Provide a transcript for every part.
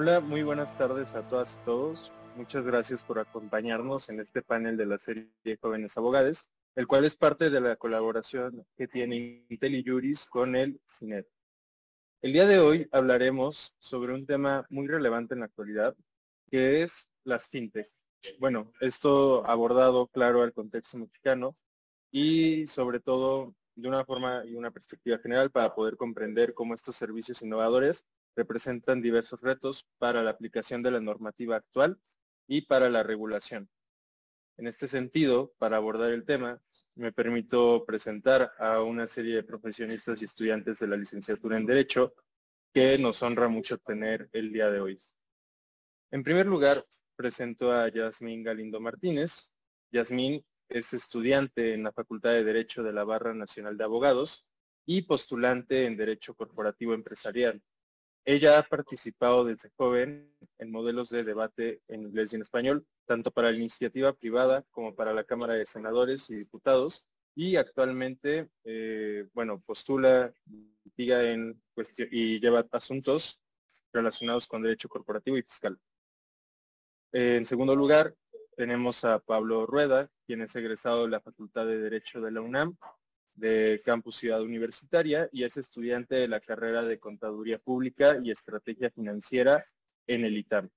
Hola, muy buenas tardes a todas y todos. Muchas gracias por acompañarnos en este panel de la serie Jóvenes Abogados, el cual es parte de la colaboración que tiene IntelliJuris con el CINET. El día de hoy hablaremos sobre un tema muy relevante en la actualidad, que es las fintech. Bueno, esto abordado claro al contexto mexicano y sobre todo de una forma y una perspectiva general para poder comprender cómo estos servicios innovadores representan diversos retos para la aplicación de la normativa actual y para la regulación. En este sentido, para abordar el tema, me permito presentar a una serie de profesionistas y estudiantes de la licenciatura en Derecho que nos honra mucho tener el día de hoy. En primer lugar, presento a Yasmín Galindo Martínez. Yasmín es estudiante en la Facultad de Derecho de la Barra Nacional de Abogados y postulante en Derecho Corporativo Empresarial. Ella ha participado desde joven en modelos de debate en inglés y en español, tanto para la iniciativa privada como para la Cámara de Senadores y Diputados, y actualmente, eh, bueno, postula, en y lleva asuntos relacionados con derecho corporativo y fiscal. En segundo lugar, tenemos a Pablo Rueda, quien es egresado de la Facultad de Derecho de la UNAM, de Campus Ciudad Universitaria, y es estudiante de la carrera de Contaduría Pública y Estrategia Financiera en el ITAM.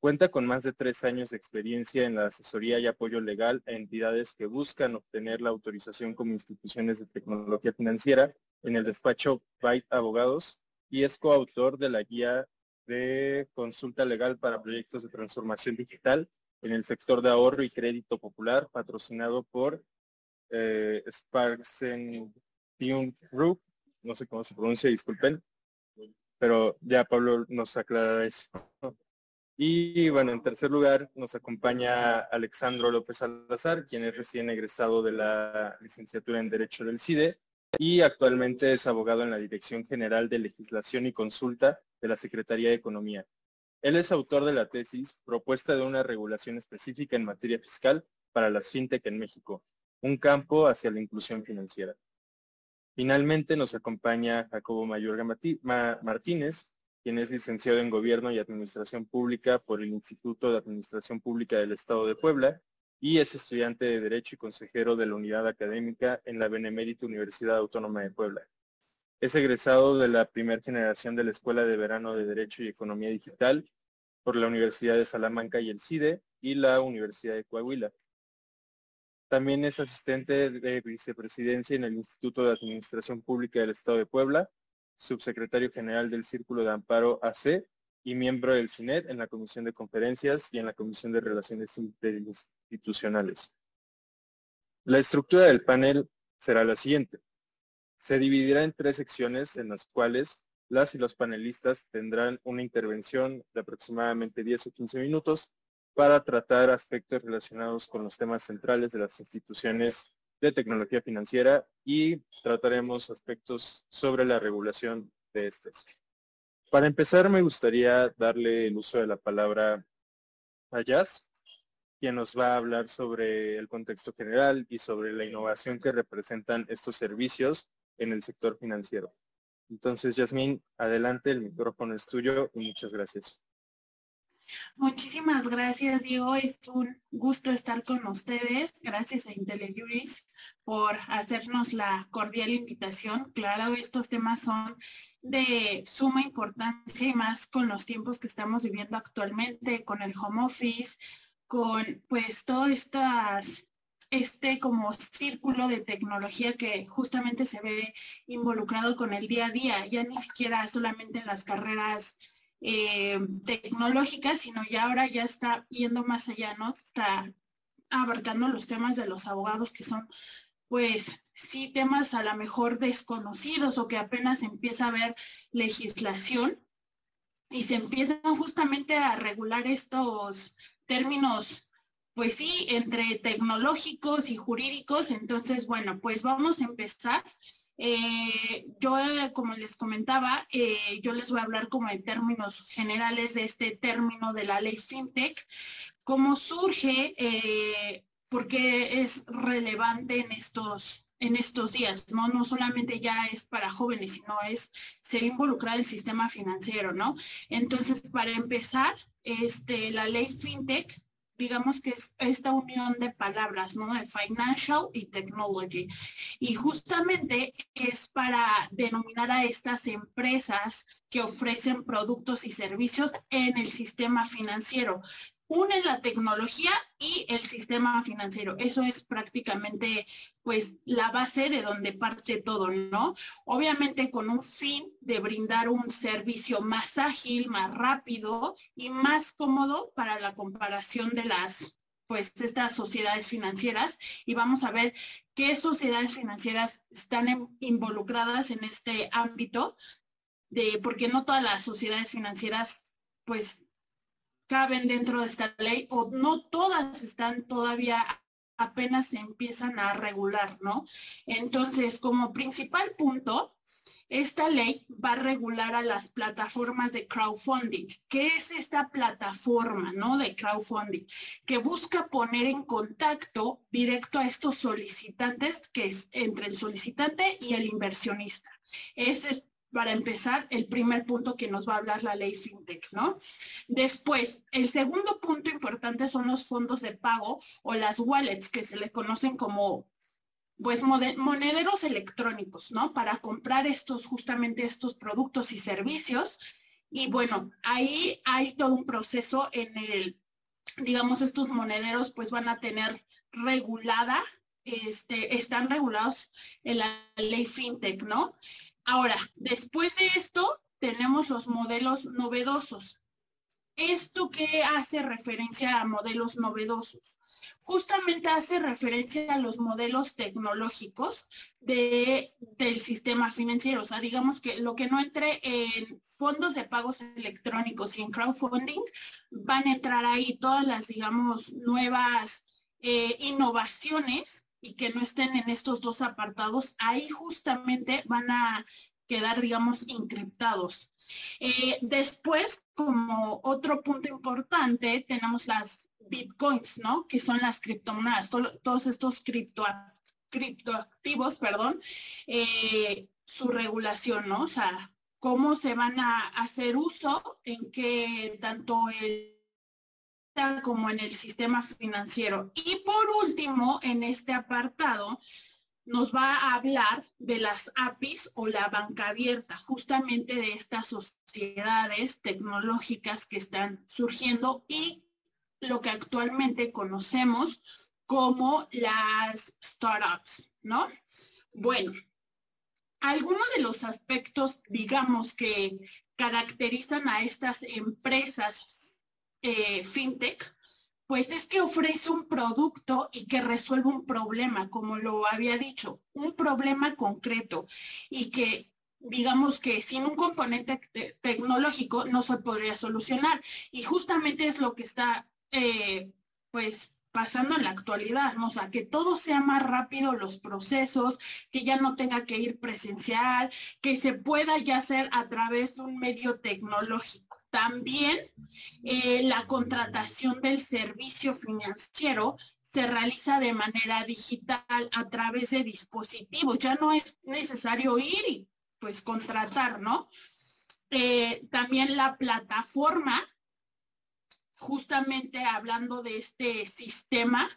Cuenta con más de tres años de experiencia en la asesoría y apoyo legal a entidades que buscan obtener la autorización como instituciones de tecnología financiera en el despacho Byte Abogados y es coautor de la guía de consulta legal para proyectos de transformación digital en el sector de ahorro y crédito popular, patrocinado por eh, Sparks Group, no sé cómo se pronuncia, disculpen, pero ya Pablo nos aclarará eso. Y bueno, en tercer lugar nos acompaña Alexandro López Salazar, quien es recién egresado de la licenciatura en Derecho del CIDE y actualmente es abogado en la Dirección General de Legislación y Consulta de la Secretaría de Economía. Él es autor de la tesis Propuesta de una regulación específica en materia fiscal para las fintech en México, un campo hacia la inclusión financiera. Finalmente nos acompaña Jacobo Mayorga Martínez, quien es licenciado en Gobierno y Administración Pública por el Instituto de Administración Pública del Estado de Puebla y es estudiante de Derecho y consejero de la Unidad Académica en la Benemérita Universidad Autónoma de Puebla. Es egresado de la primera generación de la Escuela de Verano de Derecho y Economía Digital por la Universidad de Salamanca y el CIDE y la Universidad de Coahuila. También es asistente de vicepresidencia en el Instituto de Administración Pública del Estado de Puebla, subsecretario general del Círculo de Amparo AC y miembro del CINET en la Comisión de Conferencias y en la Comisión de Relaciones Institucionales. La estructura del panel será la siguiente. Se dividirá en tres secciones en las cuales las y los panelistas tendrán una intervención de aproximadamente 10 o 15 minutos para tratar aspectos relacionados con los temas centrales de las instituciones de tecnología financiera y trataremos aspectos sobre la regulación de estas. Para empezar, me gustaría darle el uso de la palabra a Jazz, quien nos va a hablar sobre el contexto general y sobre la innovación que representan estos servicios en el sector financiero. Entonces, Yasmín, adelante, el micrófono es tuyo y muchas gracias. Muchísimas gracias, Diego. Es un gusto estar con ustedes. Gracias a IntelliJuris por hacernos la cordial invitación. Claro, estos temas son de suma importancia y más con los tiempos que estamos viviendo actualmente, con el home office, con pues todo estas este como círculo de tecnología que justamente se ve involucrado con el día a día, ya ni siquiera solamente en las carreras eh, tecnológicas, sino ya ahora ya está yendo más allá, ¿no? Está abarcando los temas de los abogados que son, pues, sí, temas a lo mejor desconocidos o que apenas empieza a haber legislación y se empiezan justamente a regular estos términos pues sí, entre tecnológicos y jurídicos. Entonces, bueno, pues vamos a empezar. Eh, yo, como les comentaba, eh, yo les voy a hablar como en términos generales de este término de la ley FinTech, cómo surge, eh, por qué es relevante en estos en estos días, ¿no? No solamente ya es para jóvenes, sino es ser involucrado el sistema financiero, ¿no? Entonces, para empezar, este, la ley FinTech digamos que es esta unión de palabras, ¿no? De financial y technology. Y justamente es para denominar a estas empresas que ofrecen productos y servicios en el sistema financiero une la tecnología y el sistema financiero. Eso es prácticamente pues la base de donde parte todo, ¿no? Obviamente con un fin de brindar un servicio más ágil, más rápido y más cómodo para la comparación de las pues estas sociedades financieras y vamos a ver qué sociedades financieras están involucradas en este ámbito de porque no todas las sociedades financieras pues caben dentro de esta ley o no todas están todavía apenas se empiezan a regular, ¿no? Entonces, como principal punto, esta ley va a regular a las plataformas de crowdfunding. ¿Qué es esta plataforma, no? De crowdfunding, que busca poner en contacto directo a estos solicitantes, que es entre el solicitante y el inversionista. Ese es para empezar, el primer punto que nos va a hablar la ley FinTech, ¿no? Después, el segundo punto importante son los fondos de pago o las wallets, que se les conocen como pues monederos electrónicos, ¿no? Para comprar estos, justamente estos productos y servicios. Y bueno, ahí hay todo un proceso en el, digamos, estos monederos pues van a tener regulada, este, están regulados en la ley FinTech, ¿no? Ahora, después de esto, tenemos los modelos novedosos. ¿Esto qué hace referencia a modelos novedosos? Justamente hace referencia a los modelos tecnológicos de, del sistema financiero. O sea, digamos que lo que no entre en fondos de pagos electrónicos y en crowdfunding, van a entrar ahí todas las, digamos, nuevas eh, innovaciones y que no estén en estos dos apartados, ahí justamente van a quedar, digamos, encriptados. Eh, después, como otro punto importante, tenemos las bitcoins, ¿no? Que son las criptomonedas, todos estos cripto, criptoactivos, perdón, eh, su regulación, ¿no? O sea, cómo se van a hacer uso, en que tanto el como en el sistema financiero. Y por último, en este apartado, nos va a hablar de las APIs o la banca abierta, justamente de estas sociedades tecnológicas que están surgiendo y lo que actualmente conocemos como las startups, ¿no? Bueno, algunos de los aspectos, digamos, que caracterizan a estas empresas eh, fintech, pues es que ofrece un producto y que resuelve un problema, como lo había dicho, un problema concreto y que digamos que sin un componente tecnológico no se podría solucionar. Y justamente es lo que está, eh, pues, pasando en la actualidad, ¿no? o sea, que todo sea más rápido los procesos, que ya no tenga que ir presencial, que se pueda ya hacer a través de un medio tecnológico. También eh, la contratación del servicio financiero se realiza de manera digital a través de dispositivos. Ya no es necesario ir y pues contratar, ¿no? Eh, también la plataforma, justamente hablando de este sistema,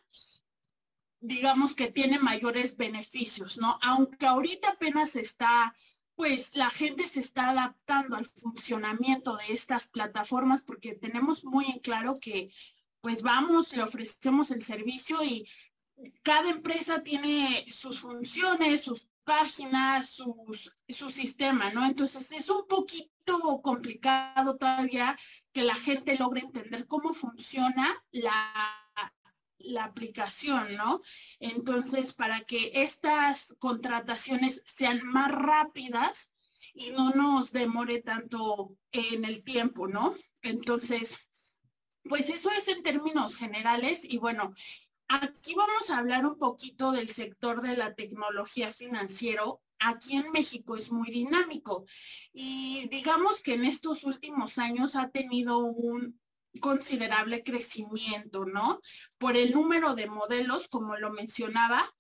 digamos que tiene mayores beneficios, ¿no? Aunque ahorita apenas está pues la gente se está adaptando al funcionamiento de estas plataformas porque tenemos muy en claro que pues vamos, le ofrecemos el servicio y cada empresa tiene sus funciones, sus páginas, sus, su sistema, ¿no? Entonces es un poquito complicado todavía que la gente logre entender cómo funciona la la aplicación, ¿no? Entonces, para que estas contrataciones sean más rápidas y no nos demore tanto en el tiempo, ¿no? Entonces, pues eso es en términos generales y bueno, aquí vamos a hablar un poquito del sector de la tecnología financiero. Aquí en México es muy dinámico y digamos que en estos últimos años ha tenido un considerable crecimiento, ¿no? Por el número de modelos, como lo mencionaba,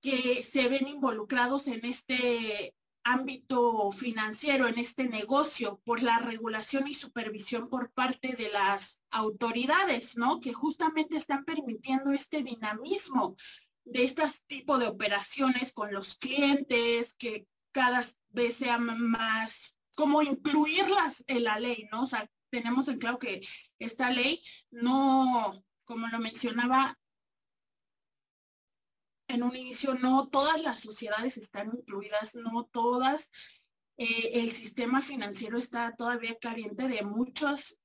que se ven involucrados en este ámbito financiero, en este negocio, por la regulación y supervisión por parte de las autoridades, ¿no? Que justamente están permitiendo este dinamismo de este tipo de operaciones con los clientes, que cada vez sea más, como incluirlas en la ley, ¿no? O tenemos en claro que esta ley no, como lo mencionaba, en un inicio no todas las sociedades están incluidas, no todas, eh, el sistema financiero está todavía carente de muchos,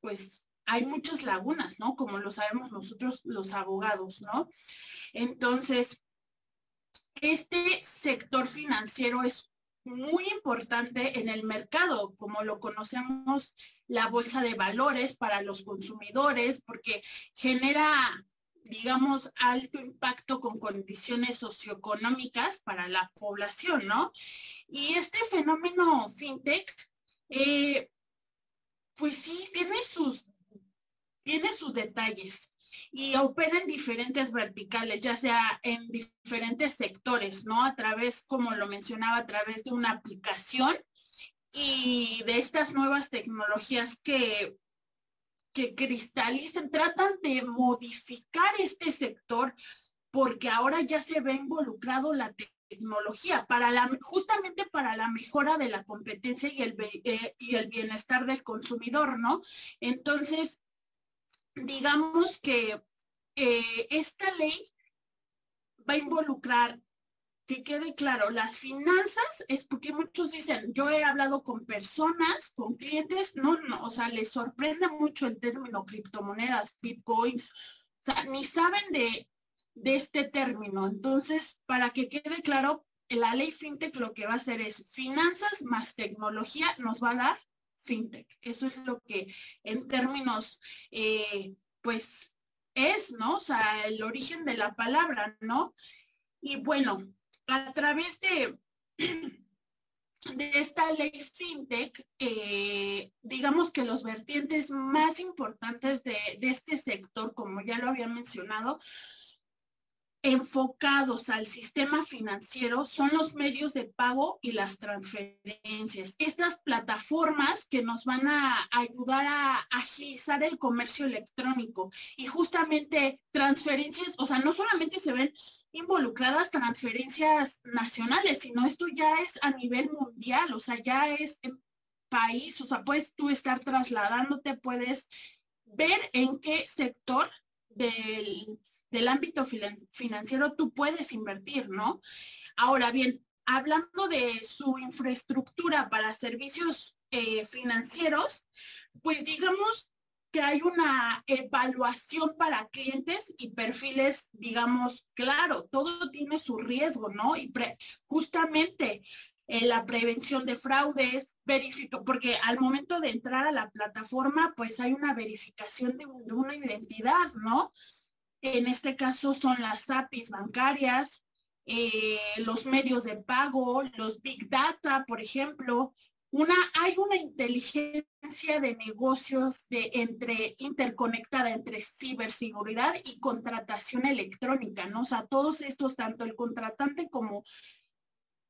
pues hay muchas lagunas, ¿no? Como lo sabemos nosotros los abogados, ¿no? Entonces, este sector financiero es muy importante en el mercado, como lo conocemos la bolsa de valores para los consumidores, porque genera digamos, alto impacto con condiciones socioeconómicas para la población, ¿no? Y este fenómeno fintech, eh, pues sí, tiene sus, tiene sus detalles y opera en diferentes verticales, ya sea en diferentes sectores, ¿no? A través, como lo mencionaba, a través de una aplicación y de estas nuevas tecnologías que que cristalizan, tratan de modificar este sector porque ahora ya se ve involucrado la tecnología para la, justamente para la mejora de la competencia y el, eh, y el bienestar del consumidor, ¿no? Entonces, digamos que eh, esta ley va a involucrar que quede claro, las finanzas es porque muchos dicen, yo he hablado con personas, con clientes, no, no, o sea, les sorprende mucho el término criptomonedas, bitcoins, o sea, ni saben de, de este término. Entonces, para que quede claro, la ley FinTech lo que va a hacer es finanzas más tecnología nos va a dar FinTech. Eso es lo que en términos, eh, pues, es, ¿no? O sea, el origen de la palabra, ¿no? Y bueno, a través de, de esta ley FinTech, eh, digamos que los vertientes más importantes de, de este sector, como ya lo había mencionado, enfocados al sistema financiero son los medios de pago y las transferencias. Estas plataformas que nos van a ayudar a agilizar el comercio electrónico y justamente transferencias, o sea, no solamente se ven involucradas transferencias nacionales, sino esto ya es a nivel mundial, o sea, ya es país, o sea, puedes tú estar trasladándote, puedes ver en qué sector del del ámbito financiero tú puedes invertir, ¿no? Ahora bien, hablando de su infraestructura para servicios eh, financieros, pues digamos que hay una evaluación para clientes y perfiles, digamos, claro, todo tiene su riesgo, ¿no? Y justamente eh, la prevención de fraudes, verifico, porque al momento de entrar a la plataforma, pues hay una verificación de una identidad, ¿no? En este caso son las APIs bancarias, eh, los medios de pago, los big data, por ejemplo. Una, hay una inteligencia de negocios de entre interconectada entre ciberseguridad y contratación electrónica, ¿no? O sea, todos estos, tanto el contratante como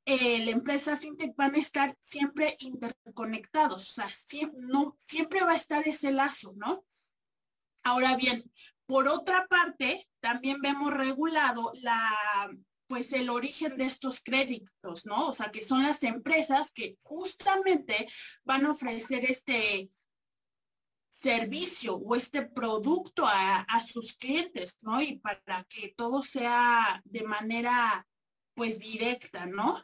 eh, la empresa fintech van a estar siempre interconectados, o sea, no, siempre va a estar ese lazo, ¿no? Ahora bien, por otra parte, también vemos regulado la pues el origen de estos créditos, ¿no? O sea, que son las empresas que justamente van a ofrecer este servicio o este producto a, sus clientes, ¿no? Y para que todo sea de manera, pues, directa, ¿no?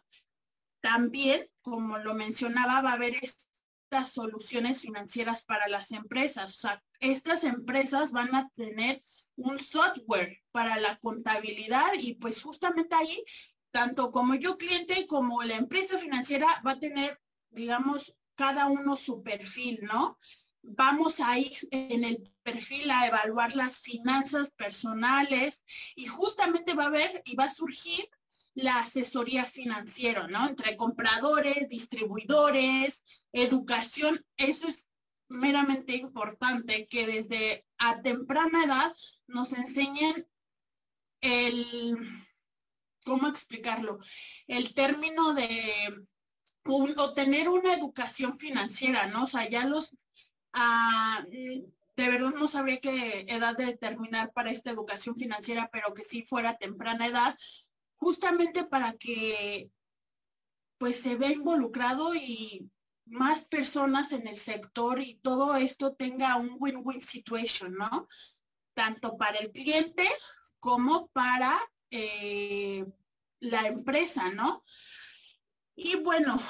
También, como lo mencionaba, va a haber estas soluciones financieras para las empresas. O sea, estas empresas van a tener un software para la contabilidad y pues justamente ahí, tanto como yo cliente como la empresa financiera va a tener, digamos, cada uno su perfil, ¿no? Vamos a ir en el perfil a evaluar las finanzas personales y justamente va a haber y va a surgir la asesoría financiera, ¿no? Entre compradores, distribuidores, educación, eso es meramente importante que desde a temprana edad nos enseñen el, ¿cómo explicarlo? El término de obtener una educación financiera, ¿no? O sea, ya los, ah, de verdad no sabría qué edad de determinar para esta educación financiera, pero que sí fuera temprana edad, justamente para que pues se vea involucrado y más personas en el sector y todo esto tenga un win-win situation, ¿no? Tanto para el cliente como para eh, la empresa, ¿no? Y bueno,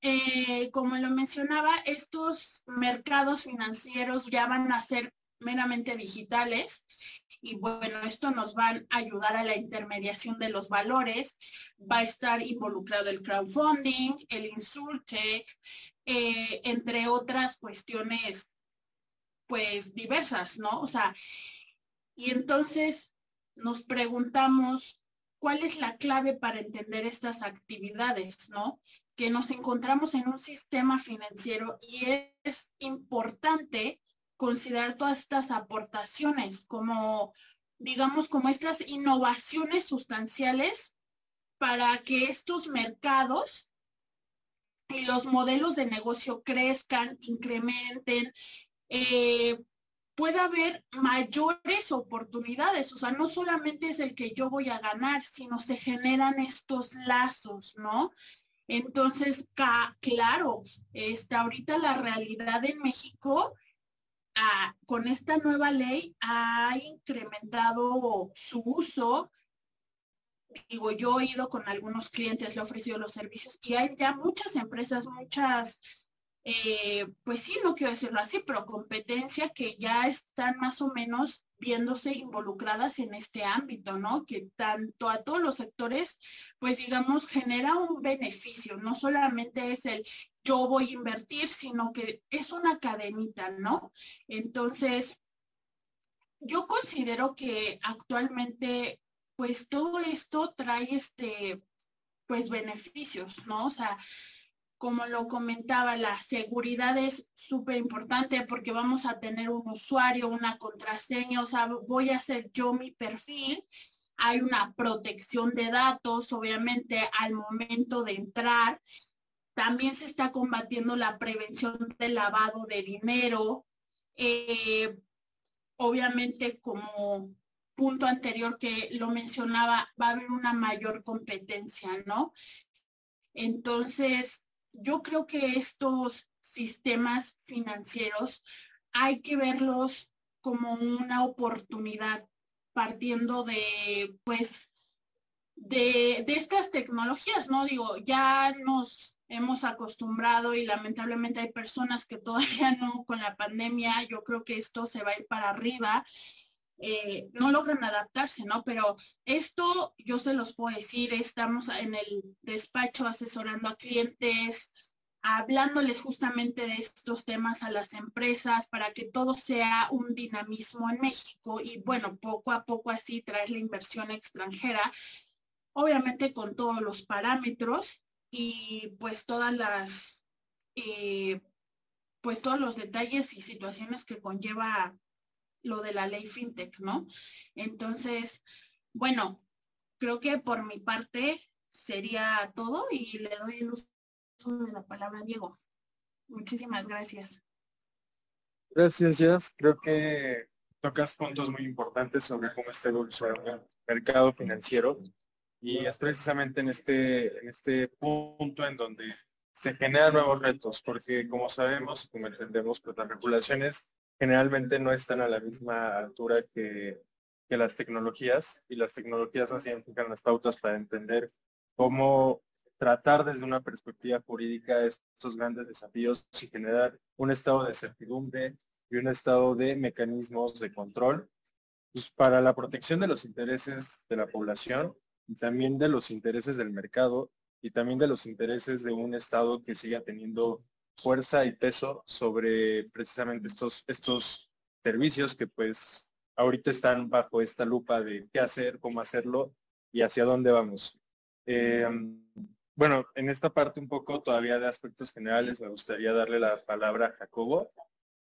eh, como lo mencionaba, estos mercados financieros ya van a ser meramente digitales y bueno, esto nos va a ayudar a la intermediación de los valores, va a estar involucrado el crowdfunding, el insultech, eh, entre otras cuestiones pues diversas, ¿no? O sea, y entonces nos preguntamos cuál es la clave para entender estas actividades, ¿no? Que nos encontramos en un sistema financiero y es importante considerar todas estas aportaciones como, digamos, como estas innovaciones sustanciales para que estos mercados y los modelos de negocio crezcan, incrementen, eh, pueda haber mayores oportunidades. O sea, no solamente es el que yo voy a ganar, sino se generan estos lazos, ¿no? Entonces, claro, está ahorita la realidad en México con esta nueva ley ha incrementado su uso. Digo, yo he ido con algunos clientes, le he ofrecido los servicios y hay ya muchas empresas, muchas, eh, pues sí, no quiero decirlo así, pero competencia que ya están más o menos viéndose involucradas en este ámbito, ¿no? Que tanto a todos los sectores, pues digamos, genera un beneficio, no solamente es el yo voy a invertir, sino que es una cadenita, ¿no? Entonces, yo considero que actualmente, pues todo esto trae este, pues beneficios, ¿no? O sea, como lo comentaba, la seguridad es súper importante porque vamos a tener un usuario, una contraseña, o sea, voy a hacer yo mi perfil. Hay una protección de datos, obviamente, al momento de entrar. También se está combatiendo la prevención del lavado de dinero. Eh, obviamente, como punto anterior que lo mencionaba, va a haber una mayor competencia, ¿no? Entonces, yo creo que estos sistemas financieros hay que verlos como una oportunidad partiendo de, pues, de, estas tecnologías, ¿no? Digo, ya nos hemos acostumbrado y lamentablemente hay personas que todavía no con la pandemia, yo creo que esto se va a ir para arriba eh, no logran adaptarse, ¿no? Pero esto yo se los puedo decir, estamos en el despacho asesorando a clientes, hablándoles justamente de estos temas a las empresas para que todo sea un dinamismo en México y bueno, poco a poco así traer la inversión extranjera, obviamente con todos los parámetros y pues todas las, eh, pues todos los detalles y situaciones que conlleva lo de la ley FinTech, ¿no? Entonces, bueno, creo que por mi parte sería todo y le doy el uso de la palabra a Diego. Muchísimas gracias. Gracias, Jazz. Creo que tocas puntos muy importantes sobre cómo está evolucionando el mercado financiero y es precisamente en este, en este punto en donde se generan nuevos retos, porque como sabemos como entendemos, pues las regulaciones generalmente no están a la misma altura que, las tecnologías y las tecnologías nos identifican las pautas para entender cómo tratar desde una perspectiva jurídica estos grandes desafíos y generar un estado de certidumbre y un estado de mecanismos de control pues, para la protección de los intereses de la población y también de los intereses del mercado y también de los intereses de un Estado que siga teniendo fuerza y peso sobre precisamente estos, estos servicios que pues ahorita están bajo esta lupa de qué hacer, cómo hacerlo y hacia dónde vamos. Eh, bueno, en esta parte un poco todavía de aspectos generales me gustaría darle la palabra a Jacobo,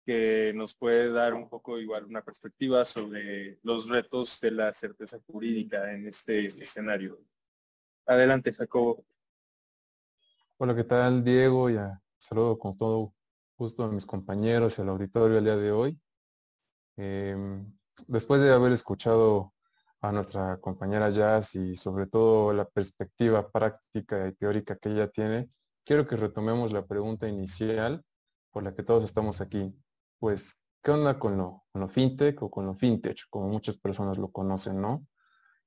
que nos puede dar un poco igual una perspectiva sobre los retos de la certeza jurídica en este escenario. Adelante, Jacobo. Hola, ¿qué tal, Diego? Ya saludo con todo gusto a mis compañeros y al auditorio el día de hoy. Em, después de haber escuchado a nuestra compañera Jazz y sobre todo la perspectiva práctica y teórica que ella tiene, quiero que retomemos la pregunta inicial por la que todos estamos aquí. Pues, ¿qué onda con lo, con lo fintech o con lo fintech, como muchas personas lo conocen, ¿no?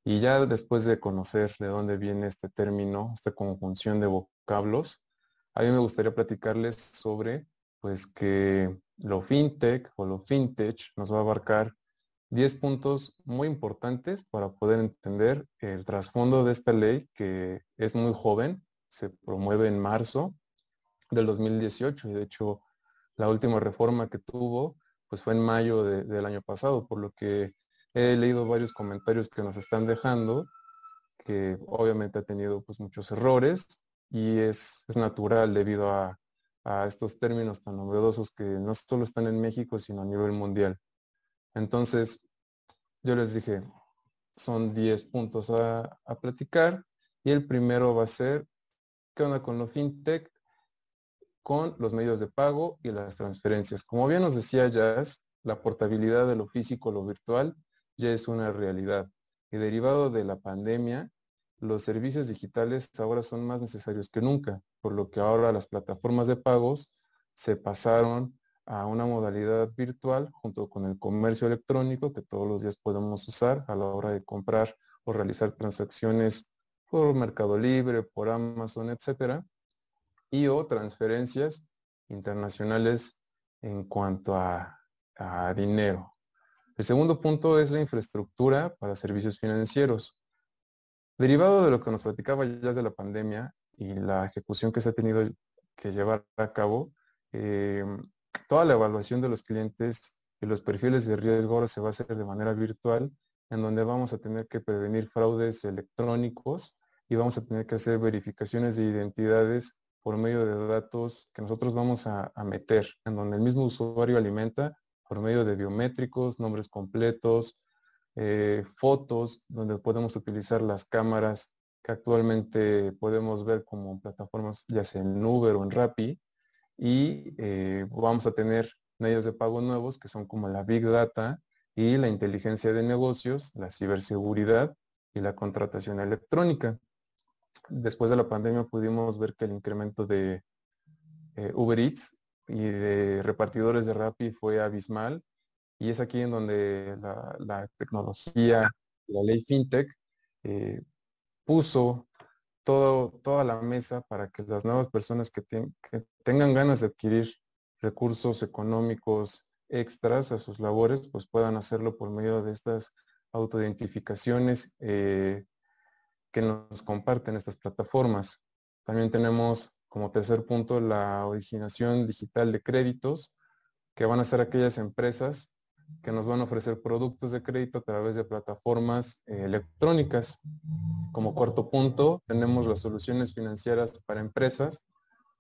Y ya después de conocer de dónde viene este término, esta conjunción de vocablos, a mí me gustaría platicarles sobre pues que lo fintech o lo fintech nos va a abarcar 10 puntos muy importantes para poder entender el trasfondo de esta ley que es muy joven, se promueve en marzo del 2018 y de hecho la última reforma que tuvo pues fue en mayo del año pasado, por lo que he leído varios comentarios que nos están dejando, que obviamente ha tenido pues muchos errores y es, es natural debido a, a, estos términos tan novedosos que no solo están en México, sino a nivel mundial. Entonces, yo les dije, son 10 puntos a, a platicar y el primero va a ser, ¿qué onda con lo fintech? con los medios de pago y las transferencias. Como bien nos decía Jazz, la portabilidad de lo físico a lo virtual ya es una realidad. Y derivado de la pandemia, los servicios digitales ahora son más necesarios que nunca, por lo que ahora las plataformas de pagos se pasaron a una modalidad virtual junto con el comercio electrónico que todos los días podemos usar a la hora de comprar o realizar transacciones por Mercado Libre, por Amazon, etcétera, y o transferencias internacionales en cuanto a, a dinero. El segundo punto es la infraestructura para servicios financieros. Derivado de lo que nos platicaba ya de la pandemia y la ejecución que se ha tenido que llevar a cabo, eh, toda la evaluación de los clientes y los perfiles de riesgo ahora se va a hacer de manera virtual, en donde vamos a tener que prevenir fraudes electrónicos y vamos a tener que hacer verificaciones de identidades por medio de datos que nosotros vamos a, a meter, en donde el mismo usuario alimenta por medio de biométricos, nombres completos, eh, fotos, donde podemos utilizar las cámaras que actualmente podemos ver como plataformas ya sea en Uber o en Rappi. Y eh, vamos a tener medios de pago nuevos que son como la Big Data y la inteligencia de negocios, la ciberseguridad y la contratación electrónica. Después de la pandemia pudimos ver que el incremento de eh, Uber Eats y de repartidores de Rappi fue abismal. Y es aquí en donde la, tecnología, la ley FinTech, eh, puso toda la mesa para que las nuevas personas que, tengan ganas de adquirir recursos económicos extras a sus labores, pues puedan hacerlo por medio de estas autoidentificaciones eh, que nos comparten estas plataformas. También tenemos como tercer punto, la originación digital de créditos, que van a ser aquellas empresas que nos van a ofrecer productos de crédito a través de plataformas eh, electrónicas. Como cuarto punto, tenemos las soluciones financieras para empresas,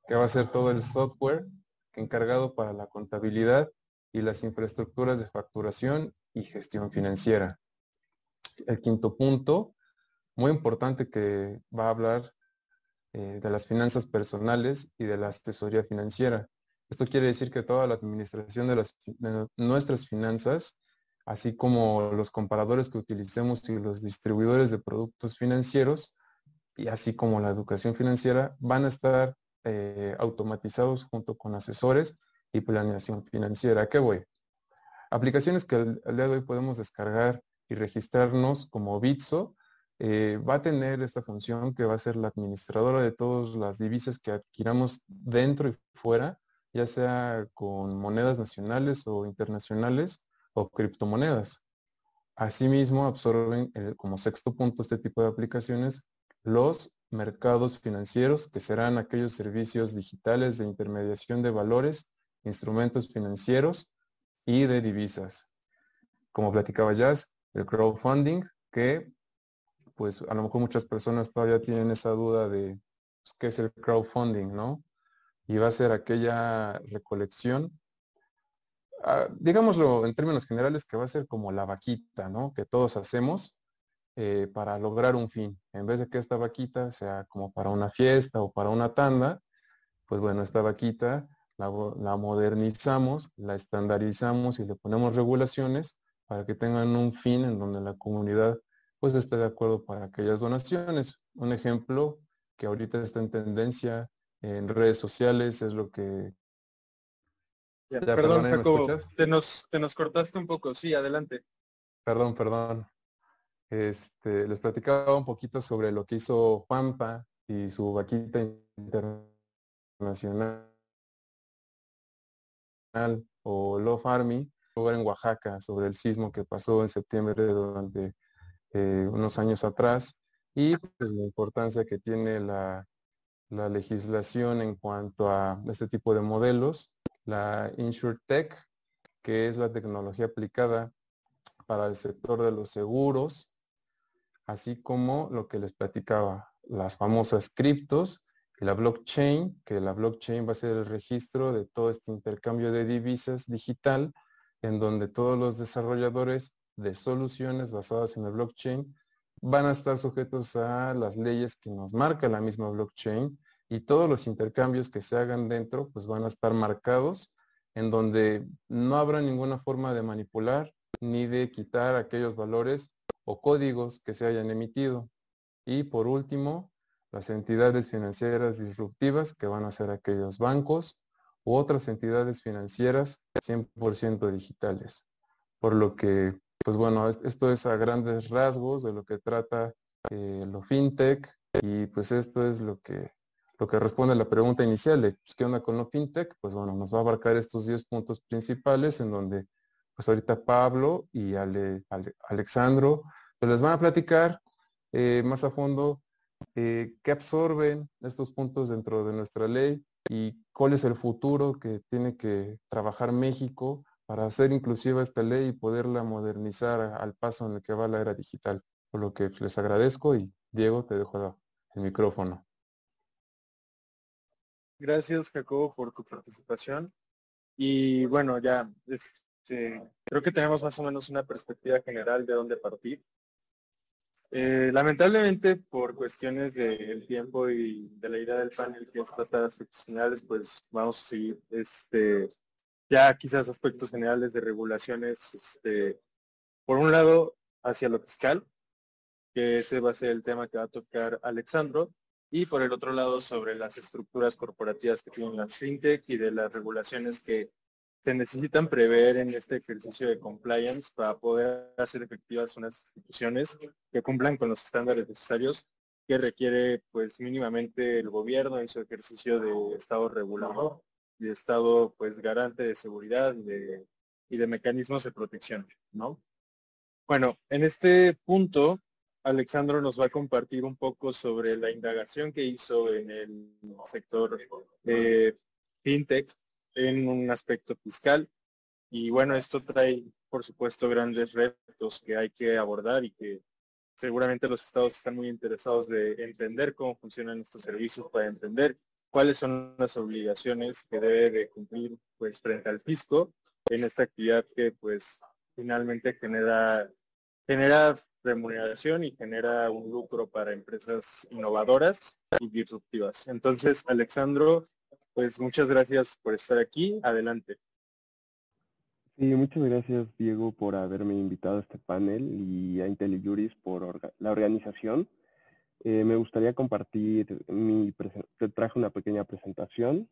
que va a ser todo el software encargado para la contabilidad y las infraestructuras de facturación y gestión financiera. El quinto punto, muy importante que va a hablar eh, de las finanzas personales y de la asesoría financiera. Esto quiere decir que toda la administración de, nuestras finanzas, así como los comparadores que utilicemos y los distribuidores de productos financieros, y así como la educación financiera, van a estar eh, automatizados junto con asesores y planeación financiera. ¿A qué voy? Aplicaciones que al, día de hoy podemos descargar y registrarnos como Bitso eh, va a tener esta función que va a ser la administradora de todas las divisas que adquiramos dentro y fuera, ya sea con monedas nacionales o internacionales o criptomonedas. Asimismo, absorben eh, como sexto punto este tipo de aplicaciones los mercados financieros, que serán aquellos servicios digitales de intermediación de valores, instrumentos financieros y de divisas. Como platicaba Jazz, el crowdfunding, que pues a lo mejor muchas personas todavía tienen esa duda de pues, qué es el crowdfunding, ¿no? Y va a ser aquella recolección, ah, digámoslo en términos generales, que va a ser como la vaquita, ¿no? Que todos hacemos eh, para lograr un fin. En vez de que esta vaquita sea como para una fiesta o para una tanda, pues bueno, esta vaquita la, la modernizamos, la estandarizamos y le ponemos regulaciones para que tengan un fin en donde la comunidad pues esté de acuerdo para aquellas donaciones. Un ejemplo que ahorita está en tendencia en redes sociales es lo que... perdón, Jacobo, te nos, te nos cortaste un poco, sí, adelante. Perdón, perdón. Este, les platicaba un poquito sobre lo que hizo Pampa y su vaquita internacional o Love Army en Oaxaca sobre el sismo que pasó en septiembre durante eh, unos años atrás y pues, la importancia que tiene la, la, legislación en cuanto a este tipo de modelos, la InsurTech, que es la tecnología aplicada para el sector de los seguros, así como lo que les platicaba, las famosas criptos y la blockchain, que la blockchain va a ser el registro de todo este intercambio de divisas digital, en donde todos los desarrolladores de soluciones basadas en el blockchain van a estar sujetos a las leyes que nos marca la misma blockchain y todos los intercambios que se hagan dentro pues van a estar marcados en donde no habrá ninguna forma de manipular ni de quitar aquellos valores o códigos que se hayan emitido. Y por último, las entidades financieras disruptivas que van a ser aquellos bancos u otras entidades financieras 100% digitales. Por lo que, pues bueno, esto es a grandes rasgos de lo que trata eh, lo fintech y pues esto es lo que lo que responde a la pregunta inicial pues, qué onda con lo fintech, pues bueno, nos va a abarcar estos 10 puntos principales en donde pues ahorita Pablo y Alexandro pues les van a platicar eh, más a fondo eh, qué absorben estos puntos dentro de nuestra ley y cuál es el futuro que tiene que trabajar México para hacer inclusiva esta ley y poderla modernizar al paso en el que va la era digital. Por lo que pues, les agradezco y Diego, te dejo el micrófono. Gracias, Jacobo, por tu participación. Y bueno, ya este, creo que tenemos más o menos una perspectiva general de dónde partir. Eh, lamentablemente, por cuestiones del tiempo y de la idea del panel que es tratar aspectos generales, pues vamos a seguir este, ya quizás aspectos generales de regulaciones, este, por un lado, hacia lo fiscal, que ese va a ser el tema que va a tocar Alexandro, y por el otro lado, sobre las estructuras corporativas que tienen las fintech y de las regulaciones que se necesitan prever en este ejercicio de compliance para poder hacer efectivas unas instituciones que cumplan con los estándares necesarios que requiere pues mínimamente el gobierno en su ejercicio de estado regulador y de estado pues garante de seguridad y de, y de mecanismos de protección, ¿no? Bueno, en este punto Alexandro nos va a compartir un poco sobre la indagación que hizo en el sector de fintech en un aspecto fiscal. Y bueno, esto trae, por supuesto, grandes retos que hay que abordar y que seguramente los estados están muy interesados de entender cómo funcionan estos servicios para entender cuáles son las obligaciones que debe de cumplir pues frente al fisco en esta actividad que pues finalmente genera genera remuneración y genera un lucro para empresas innovadoras y disruptivas. Entonces, Alexandro, pues muchas gracias por estar aquí. Adelante. Sí, muchas gracias Diego por haberme invitado a este panel y a IntelliJuris por la organización. Eh, me gustaría compartir mi te traje una pequeña presentación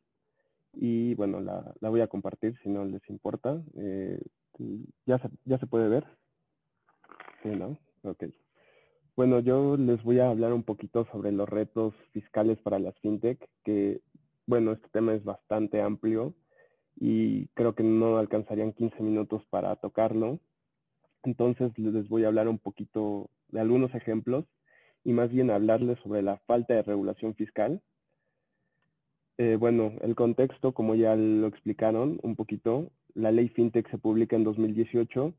y bueno, la, voy a compartir si no les importa. Eh, ya, ya se puede ver. Bueno, yo les voy a hablar un poquito sobre los retos fiscales para las fintech, que bueno, este tema es bastante amplio y creo que no alcanzarían 15 minutos para tocarlo. Entonces les voy a hablar un poquito de algunos ejemplos y más bien hablarles sobre la falta de regulación fiscal. Eh, bueno, el contexto, como ya lo explicaron un poquito, la ley FinTech se publica en 2018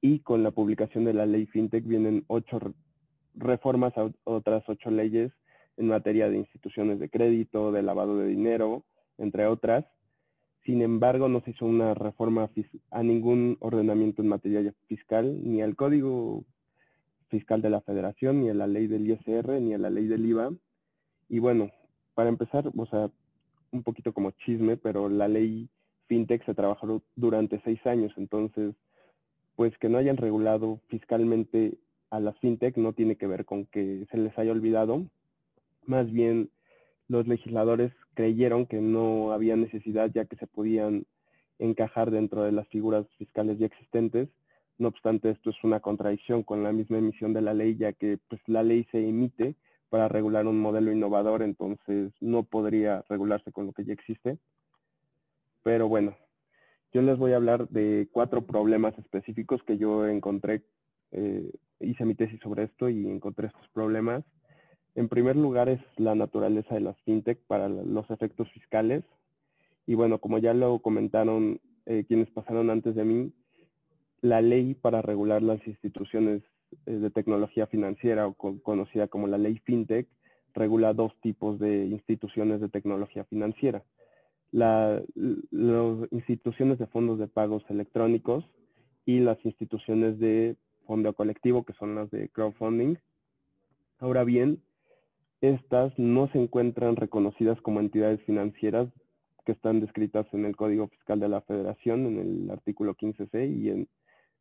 y con la publicación de la ley FinTech vienen ocho reformas a otras ocho leyes en materia de instituciones de crédito, de lavado de dinero, entre otras. Sin embargo, no se hizo una reforma a ningún ordenamiento en materia fiscal ni al Código Fiscal de la Federación, ni a la ley del ISR, ni a la ley del IVA. Y bueno, para empezar, o sea, un poquito como chisme, pero la ley FinTech se trabajó durante seis años, entonces, pues que no hayan regulado fiscalmente a las FinTech no tiene que ver con que se les haya olvidado, más bien los legisladores creyeron que no había necesidad ya que se podían encajar dentro de las figuras fiscales ya existentes. No obstante, esto es una contradicción con la misma emisión de la ley, ya que pues, la ley se emite para regular un modelo innovador, entonces no podría regularse con lo que ya existe. Pero bueno, yo les voy a hablar de cuatro problemas específicos que yo encontré, eh, hice mi tesis sobre esto y encontré estos problemas. En primer lugar es la naturaleza de las fintech para los efectos fiscales. Y bueno, como ya lo comentaron eh, quienes pasaron antes de mí, la ley para regular las instituciones eh, de tecnología financiera o conocida como la ley FinTech regula dos tipos de instituciones de tecnología financiera. las instituciones de fondos de pagos electrónicos y las instituciones de fondo colectivo, que son las de crowdfunding. Ahora bien, estas no se encuentran reconocidas como entidades financieras que están descritas en el Código Fiscal de la Federación, en el artículo 15C, y en,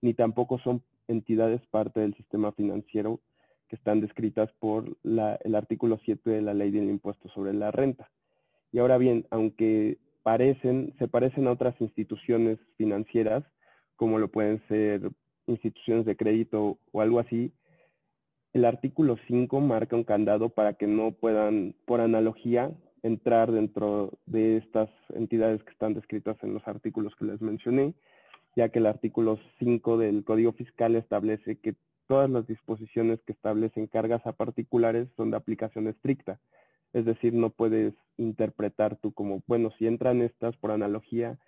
ni tampoco son entidades parte del sistema financiero que están descritas por el artículo 7 de la Ley del Impuesto sobre la Renta. Y ahora bien, aunque parecen, se parecen a otras instituciones financieras, como lo pueden ser instituciones de crédito o algo así, el artículo 5 marca un candado para que no puedan, por analogía, entrar dentro de estas entidades que están descritas en los artículos que les mencioné, ya que el artículo 5 del Código Fiscal establece que todas las disposiciones que establecen cargas a particulares son de aplicación estricta. Es decir, no puedes interpretar tú como, bueno, si entran estas por analogía,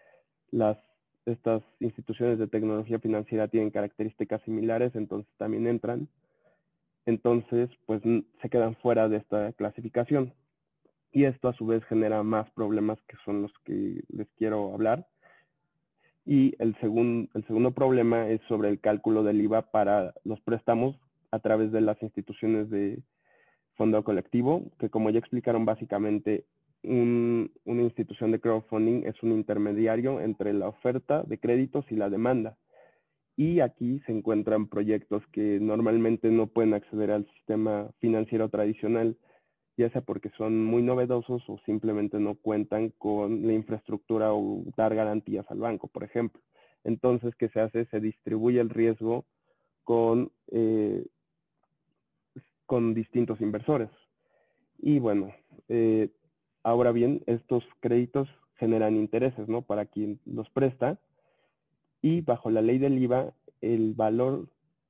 las estas instituciones de tecnología financiera tienen características similares, entonces también entran entonces pues se quedan fuera de esta clasificación. Y esto a su vez genera más problemas que son los que les quiero hablar. Y el, el segundo problema es sobre el cálculo del IVA para los préstamos a través de las instituciones de fondo colectivo, que como ya explicaron básicamente, una institución de crowdfunding es un intermediario entre la oferta de créditos y la demanda. Y aquí se encuentran proyectos que normalmente no pueden acceder al sistema financiero tradicional, ya sea porque son muy novedosos o simplemente no cuentan con la infraestructura o dar garantías al banco, por ejemplo. Entonces, ¿qué se hace? Se distribuye el riesgo con, eh, con distintos inversores. Y bueno, eh, ahora bien, estos créditos generan intereses, ¿no? Para quien los presta y bajo la ley del IVA el valor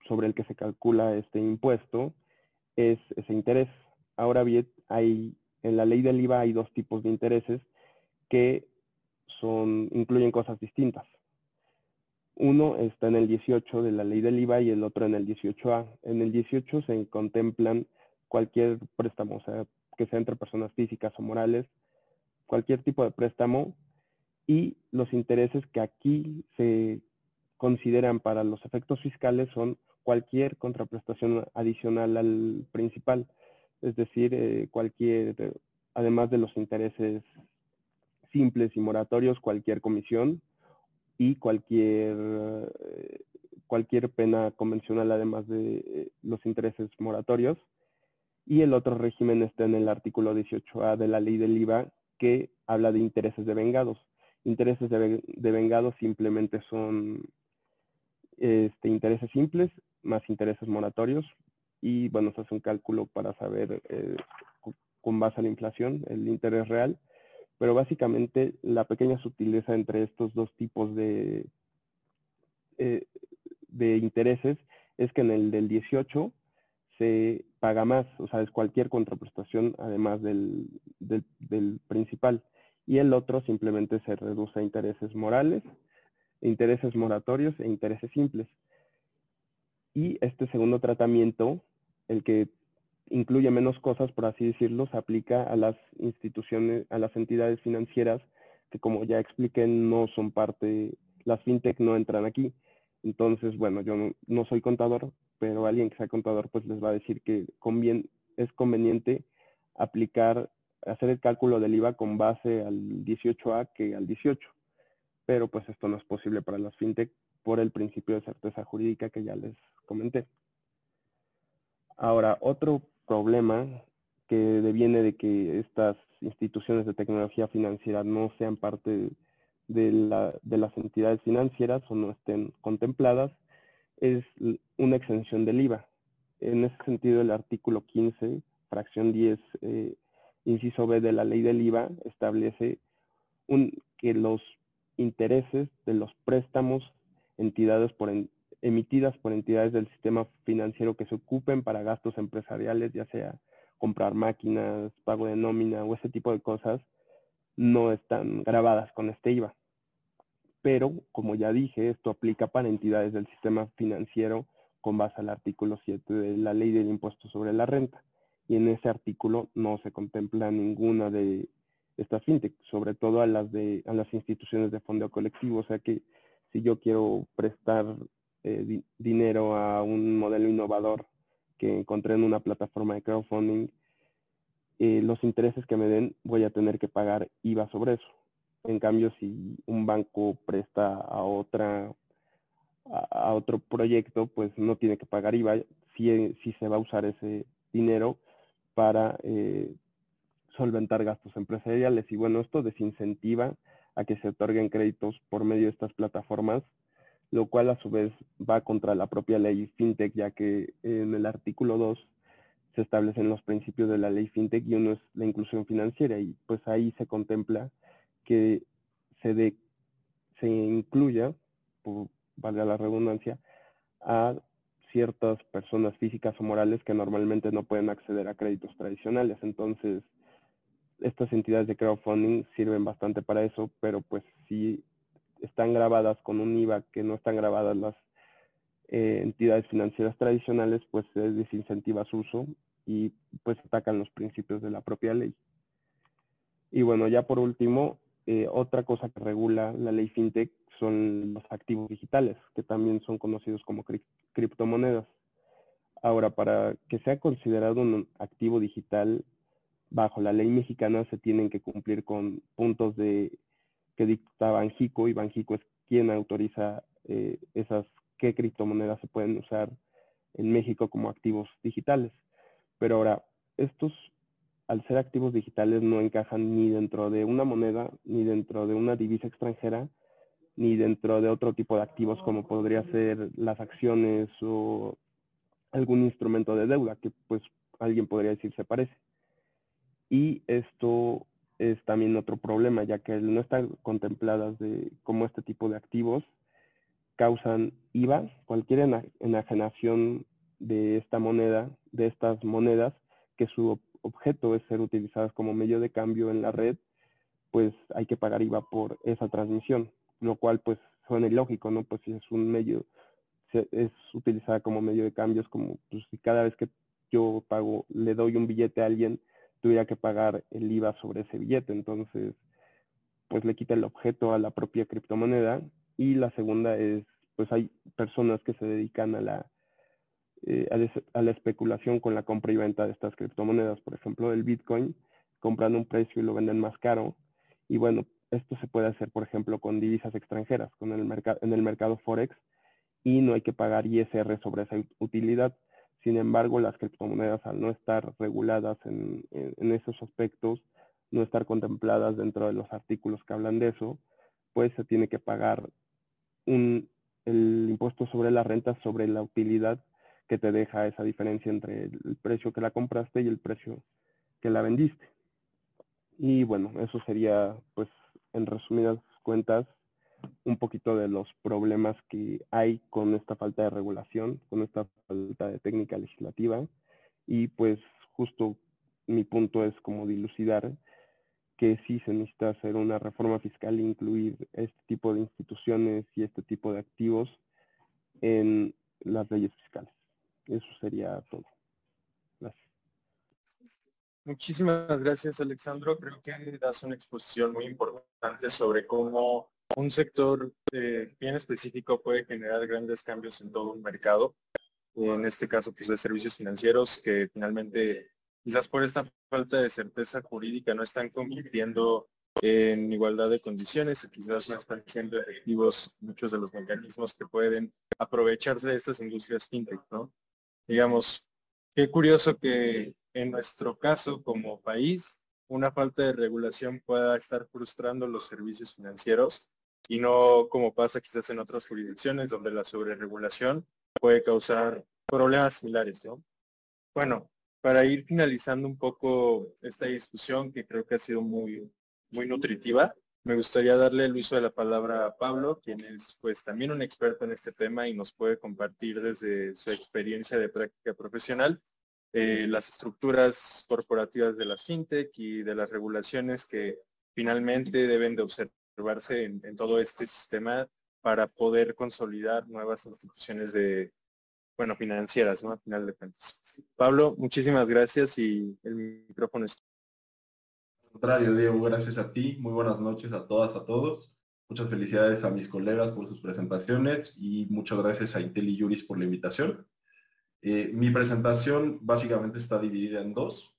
sobre el que se calcula este impuesto es ese interés. Ahora bien, hay, en la ley del IVA hay dos tipos de intereses que son, incluyen cosas distintas. Uno está en el 18 de la ley del IVA y el otro en el 18A. En el 18 se contemplan cualquier préstamo, o sea, que sea entre personas físicas o morales, cualquier tipo de préstamo y los intereses que aquí se consideran para los efectos fiscales son cualquier contraprestación adicional al principal, es decir, eh, cualquier, además de los intereses simples y moratorios, cualquier comisión y cualquier, eh, cualquier pena convencional además de eh, los intereses moratorios. Y el otro régimen está en el artículo 18A de la ley del IVA que habla de intereses de vengados intereses de, vengados simplemente son este, intereses simples más intereses moratorios y bueno, se hace un cálculo para saber eh, con base a la inflación el interés real, pero básicamente la pequeña sutileza entre estos dos tipos de, eh, de intereses es que en el del 18 se paga más, o sea, es cualquier contraprestación además del, del principal y el otro simplemente se reduce a intereses morales, intereses moratorios e intereses simples. Y este segundo tratamiento, el que incluye menos cosas, por así decirlo, se aplica a las instituciones, a las entidades financieras que como ya expliqué no son parte, las fintech no entran aquí. Entonces, bueno, yo no, soy contador, pero alguien que sea contador pues les va a decir que es conveniente aplicar, hacer el cálculo del IVA con base al 18A que al 18. Pero pues esto no es posible para las fintech por el principio de certeza jurídica que ya les comenté. Ahora, otro problema que deviene de que estas instituciones de tecnología financiera no sean parte de, las entidades financieras o no estén contempladas es una exención del IVA. En ese sentido, el artículo 15, fracción 10, eh, inciso B de la ley del IVA, establece que los intereses de los préstamos entidades por emitidas por entidades del sistema financiero que se ocupen para gastos empresariales, ya sea comprar máquinas, pago de nómina o ese tipo de cosas, no están grabadas con este IVA. Pero, como ya dije, esto aplica para entidades del sistema financiero con base al artículo 7 de la ley del impuesto sobre la renta. Y en ese artículo no se contempla ninguna de estas fintech, sobre todo a las de a las instituciones de fondo colectivo, o sea que si yo quiero prestar eh, dinero a un modelo innovador que encontré en una plataforma de crowdfunding, eh, los intereses que me den voy a tener que pagar IVA sobre eso. En cambio, si un banco presta a otra a, otro proyecto, pues no tiene que pagar IVA si, si se va a usar ese dinero para eh, solventar gastos empresariales. Y bueno, esto desincentiva a que se otorguen créditos por medio de estas plataformas, lo cual a su vez va contra la propia ley FinTech, ya que en el artículo 2 se establecen los principios de la ley FinTech y uno es la inclusión financiera y pues ahí se contempla que se, de, se incluya, por valga la redundancia, a ciertas personas físicas o morales que normalmente no pueden acceder a créditos tradicionales. Entonces, estas entidades de crowdfunding sirven bastante para eso, pero pues si están grabadas con un IVA que no están grabadas las eh, entidades financieras tradicionales, pues se desincentiva su uso y pues atacan los principios de la propia ley. Y bueno, ya por último, eh, otra cosa que regula la ley FinTech son los activos digitales, que también son conocidos como criptomonedas. Ahora, para que sea considerado un activo digital, bajo la ley mexicana se tienen que cumplir con puntos de que dicta Banjico y Banjico es quien autoriza eh, esas qué criptomonedas se pueden usar en México como activos digitales. Pero ahora, estos al ser activos digitales no encajan ni dentro de una moneda, ni dentro de una divisa extranjera, ni dentro de otro tipo de activos como podría ser las acciones o algún instrumento de deuda que pues alguien podría decir se parece. Y esto es también otro problema, ya que no están contempladas de como este tipo de activos causan IVA, cualquier enajenación de esta moneda, de estas monedas, que su objeto es ser utilizadas como medio de cambio en la red, pues hay que pagar IVA por esa transmisión, lo cual pues suena ilógico, ¿no? Pues si es un medio, es utilizada como medio de cambio, es como pues, si cada vez que yo pago, le doy un billete a alguien, tuviera que pagar el IVA sobre ese billete. Entonces, pues le quita el objeto a la propia criptomoneda. Y la segunda es, pues hay personas que se dedican a la, eh, a, la especulación con la compra y venta de estas criptomonedas. Por ejemplo, el Bitcoin, compran un precio y lo venden más caro. Y bueno, esto se puede hacer, por ejemplo, con divisas extranjeras, con el mercado, en el mercado Forex, y no hay que pagar ISR sobre esa utilidad. Sin embargo, las criptomonedas, al no estar reguladas en, esos aspectos, no estar contempladas dentro de los artículos que hablan de eso, pues se tiene que pagar el impuesto sobre la renta sobre la utilidad que te deja esa diferencia entre el precio que la compraste y el precio que la vendiste. Y bueno, eso sería, pues, en resumidas cuentas, un poquito de los problemas que hay con esta falta de regulación, con esta falta de técnica legislativa. Y pues justo mi punto es como dilucidar que sí se necesita hacer una reforma fiscal e incluir este tipo de instituciones y este tipo de activos en las leyes fiscales. Eso sería todo. Gracias. Muchísimas gracias, Alexandro. Creo que das una exposición muy importante sobre cómo un sector eh, bien específico puede generar grandes cambios en todo un mercado. en este caso pues de servicios financieros que finalmente quizás por esta falta de certeza jurídica no están compitiendo en igualdad de condiciones y quizás no están siendo efectivos muchos de los mecanismos que pueden aprovecharse de estas industrias fintech, ¿no? Digamos, qué curioso que en nuestro caso como país una falta de regulación pueda estar frustrando los servicios financieros y no como pasa quizás en otras jurisdicciones donde la sobreregulación puede causar problemas similares, ¿no? Bueno, para ir finalizando un poco esta discusión que creo que ha sido muy, muy nutritiva, me gustaría darle el uso de la palabra a Pablo, quien es pues también un experto en este tema y nos puede compartir desde su experiencia de práctica profesional eh, las estructuras corporativas de la fintech y de las regulaciones que finalmente deben de observarse en, en todo este sistema para poder consolidar nuevas instituciones de, bueno, financieras, ¿no? Al final de cuentas. Pablo, muchísimas gracias y el micrófono es. Al contrario, Diego, gracias a ti. Muy buenas noches a todas, a todos. Muchas felicidades a mis colegas por sus presentaciones y muchas gracias a Intel y Juris por la invitación. Eh, mi presentación básicamente está dividida en dos.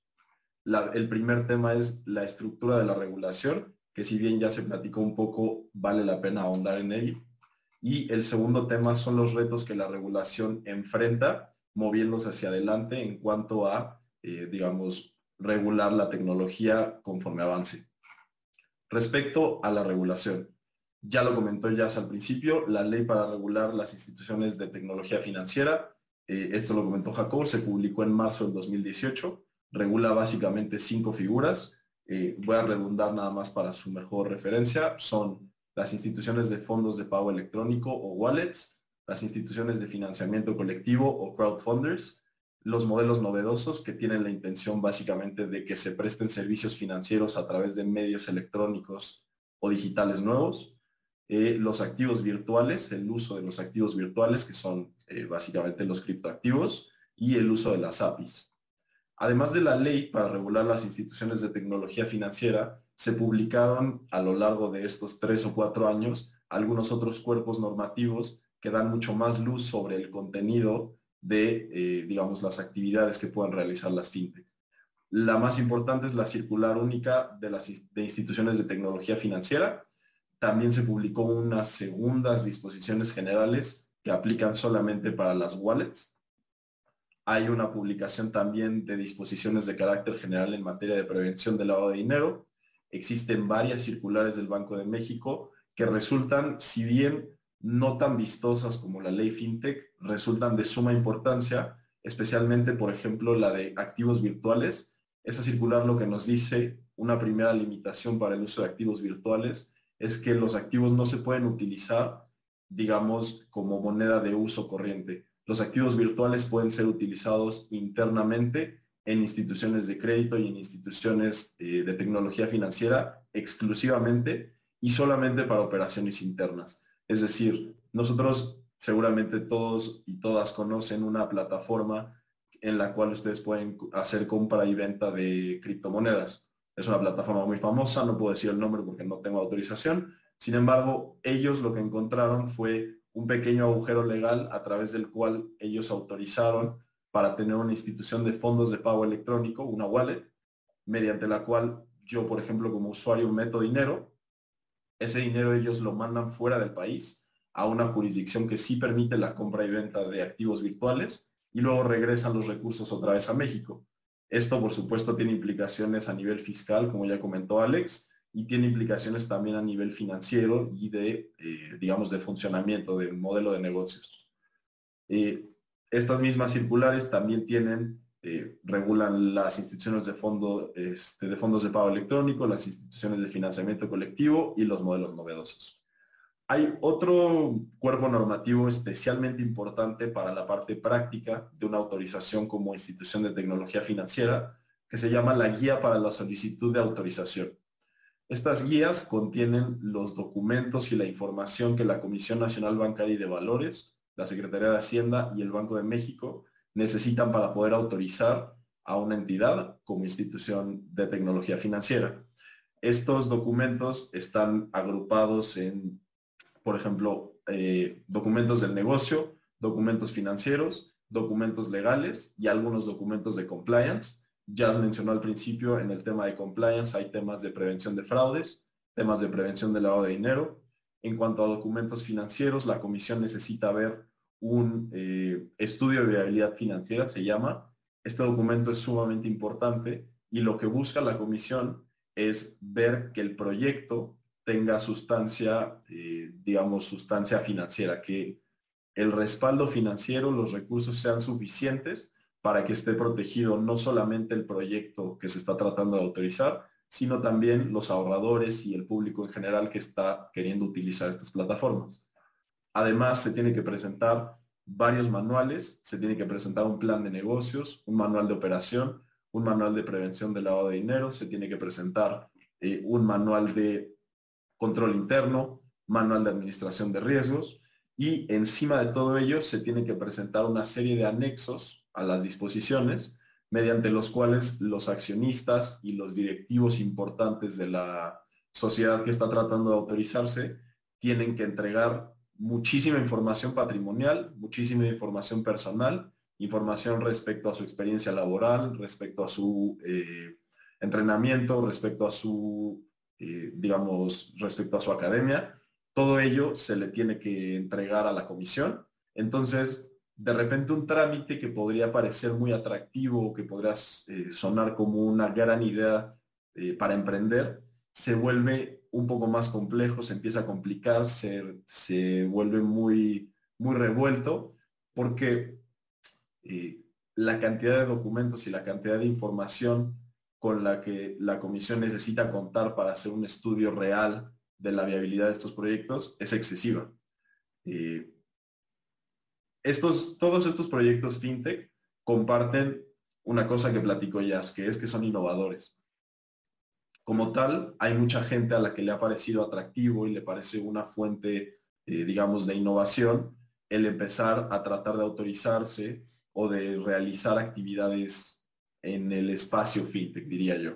el primer tema es la estructura de la regulación, que si bien ya se platicó un poco, vale la pena ahondar en ello. Y el segundo tema son los retos que la regulación enfrenta moviéndose hacia adelante en cuanto a, eh, digamos, regular la tecnología conforme avance. Respecto a la regulación, ya lo comentó ya al principio, la ley para regular las instituciones de tecnología financiera, eh, esto lo comentó Jacob, se publicó en marzo del 2018, regula básicamente cinco figuras, eh, voy a redundar nada más para su mejor referencia, son las instituciones de fondos de pago electrónico o wallets, las instituciones de financiamiento colectivo o crowdfunders, los modelos novedosos que tienen la intención básicamente de que se presten servicios financieros a través de medios electrónicos o digitales nuevos, eh, los activos virtuales, el uso de los activos virtuales que son eh, básicamente los criptoactivos y el uso de las APIs. Además de la ley para regular las instituciones de tecnología financiera, se publicaron a lo largo de estos tres o cuatro años algunos otros cuerpos normativos que dan mucho más luz sobre el contenido de, eh, digamos, las actividades que puedan realizar las fintech. La más importante es la circular única de las de instituciones de tecnología financiera. También se publicó unas segundas disposiciones generales que aplican solamente para las wallets hay una publicación también de disposiciones de carácter general en materia de prevención del lavado de dinero. Existen varias circulares del Banco de México que resultan, si bien no tan vistosas como la ley FinTech, resultan de suma importancia, especialmente, por ejemplo, la de activos virtuales. Esa circular lo que nos dice, una primera limitación para el uso de activos virtuales, es que los activos no se pueden utilizar, digamos, como moneda de uso corriente los activos virtuales pueden ser utilizados internamente en instituciones de crédito y en instituciones eh, de tecnología financiera exclusivamente y solamente para operaciones internas. Es decir, nosotros seguramente todos y todas conocen una plataforma en la cual ustedes pueden hacer compra y venta de criptomonedas. Es una plataforma muy famosa, no puedo decir el nombre porque no tengo autorización. Sin embargo, ellos lo que encontraron fue un pequeño agujero legal a través del cual ellos autorizaron para tener una institución de fondos de pago electrónico, una wallet, mediante la cual yo, por ejemplo, como usuario meto dinero, ese dinero ellos lo mandan fuera del país a una jurisdicción que sí permite la compra y venta de activos virtuales y luego regresan los recursos otra vez a México. Esto, por supuesto, tiene implicaciones a nivel fiscal, como ya comentó Alex, y tiene implicaciones también a nivel financiero y de, eh, digamos, de funcionamiento del modelo de negocios. Eh, estas mismas circulares también tienen, eh, regulan las instituciones de, fondo, este, de fondos de pago electrónico, las instituciones de financiamiento colectivo y los modelos novedosos. Hay otro cuerpo normativo especialmente importante para la parte práctica de una autorización como institución de tecnología financiera, que se llama la Guía para la Solicitud de Autorización. Estas guías contienen los documentos y la información que la Comisión Nacional Bancaria y de Valores, la Secretaría de Hacienda y el Banco de México necesitan para poder autorizar a una entidad como institución de tecnología financiera. Estos documentos están agrupados en, por ejemplo, eh, documentos del negocio, documentos financieros documentos legales y algunos documentos de compliance. Ya has mencionó al principio en el tema de compliance hay temas de prevención de fraudes, temas de prevención de lavado de dinero. En cuanto a documentos financieros, la comisión necesita ver un eh, estudio de viabilidad financiera, se llama. Este documento es sumamente importante y lo que busca la comisión es ver que el proyecto tenga sustancia, eh, digamos, sustancia financiera, que el respaldo financiero, los recursos sean suficientes para que esté protegido no solamente el proyecto que se está tratando de autorizar, sino también los ahorradores y el público en general que está queriendo utilizar estas plataformas. Además, se tiene que presentar varios manuales, se tiene que presentar un plan de negocios, un manual de operación, un manual de prevención del lavado de dinero, se tiene que presentar eh, un manual de control interno, manual de administración de riesgos y encima de todo ello se tiene que presentar una serie de anexos a las disposiciones mediante los cuales los accionistas y los directivos importantes de la sociedad que está tratando de autorizarse tienen que entregar muchísima información patrimonial, muchísima información personal, información respecto a su experiencia laboral, respecto a su eh, entrenamiento, respecto a su, eh, digamos, respecto a su academia. Todo ello se le tiene que entregar a la comisión. Entonces, de repente un trámite que podría parecer muy atractivo, que podría eh, sonar como una gran idea para emprender, se vuelve un poco más complejo, se empieza a complicar, se, se vuelve muy, muy revuelto, porque eh, la cantidad de documentos y la cantidad de información con la que la comisión necesita contar para hacer un estudio real de la viabilidad de estos proyectos es excesiva. Eh, estos, todos estos proyectos fintech comparten una cosa que platico ya, que es que son innovadores. Como tal, hay mucha gente a la que le ha parecido atractivo y le parece una fuente, eh, digamos, de innovación el empezar a tratar de autorizarse o de realizar actividades en el espacio fintech, diría yo.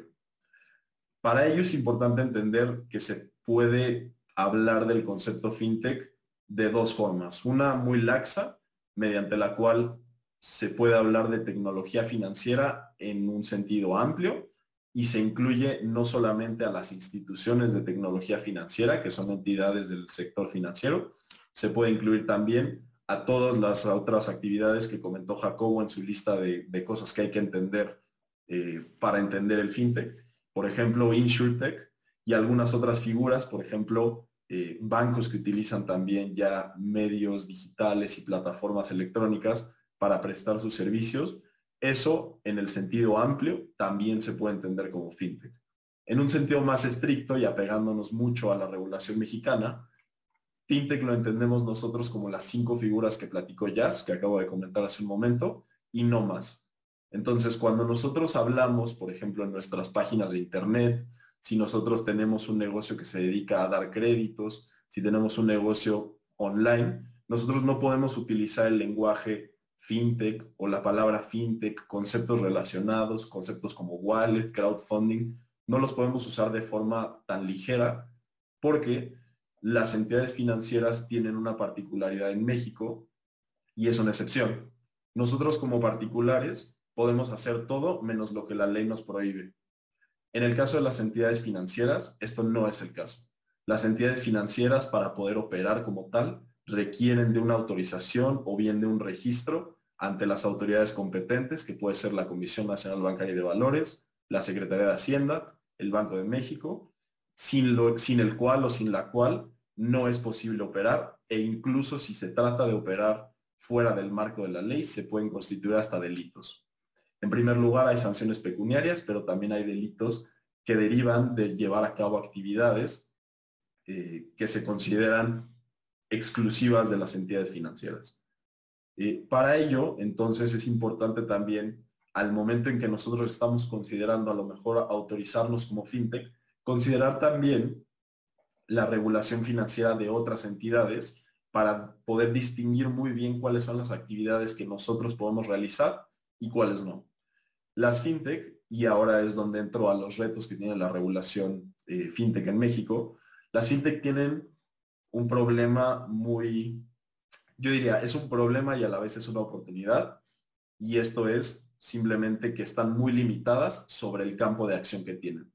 Para ello es importante entender que se puede hablar del concepto fintech de dos formas. Una muy laxa, mediante la cual se puede hablar de tecnología financiera en un sentido amplio, y se incluye no solamente a las instituciones de tecnología financiera, que son entidades del sector financiero, se puede incluir también a todas las otras actividades que comentó Jacobo en su lista de, cosas que hay que entender eh, para entender el fintech. Por ejemplo, InsurTech y algunas otras figuras, por ejemplo, eh, bancos que utilizan también ya medios digitales y plataformas electrónicas para prestar sus servicios eso, en el sentido amplio, también se puede entender como fintech. En un sentido más estricto y apegándonos mucho a la regulación mexicana, fintech lo entendemos nosotros como las cinco figuras que platicó Jazz, que acabo de comentar hace un momento, y no más. Entonces, cuando nosotros hablamos, por ejemplo, en nuestras páginas de Internet, si nosotros tenemos un negocio que se dedica a dar créditos, si tenemos un negocio online, nosotros no podemos utilizar el lenguaje fintech o la palabra fintech, conceptos relacionados, conceptos como wallet, crowdfunding, no los podemos usar de forma tan ligera porque las entidades financieras tienen una particularidad en México y es una excepción. Nosotros como particulares podemos hacer todo menos lo que la ley nos prohíbe. En el caso de las entidades financieras, esto no es el caso. Las entidades financieras para poder operar como tal requieren de una autorización o bien de un registro ante las autoridades competentes, que puede ser la Comisión Nacional Bancaria de Valores, la Secretaría de Hacienda, el Banco de México, sin, lo, sin el cual o sin la cual no es posible operar e incluso si se trata de operar fuera del marco de la ley, se pueden constituir hasta delitos. En primer lugar, hay sanciones pecuniarias, pero también hay delitos que derivan de llevar a cabo actividades eh, que se consideran exclusivas de las entidades financieras. Eh, para ello, entonces, es importante también, al momento en que nosotros estamos considerando a lo mejor autorizarnos como fintech, considerar también la regulación financiera de otras entidades para poder distinguir muy bien cuáles son las actividades que nosotros podemos realizar y cuáles no. Las fintech, y ahora es donde entro a los retos que tiene la regulación eh, fintech en México, las fintech tienen un problema muy, yo diría, es un problema y a la vez es una oportunidad, y esto es simplemente que están muy limitadas sobre el campo de acción que tienen.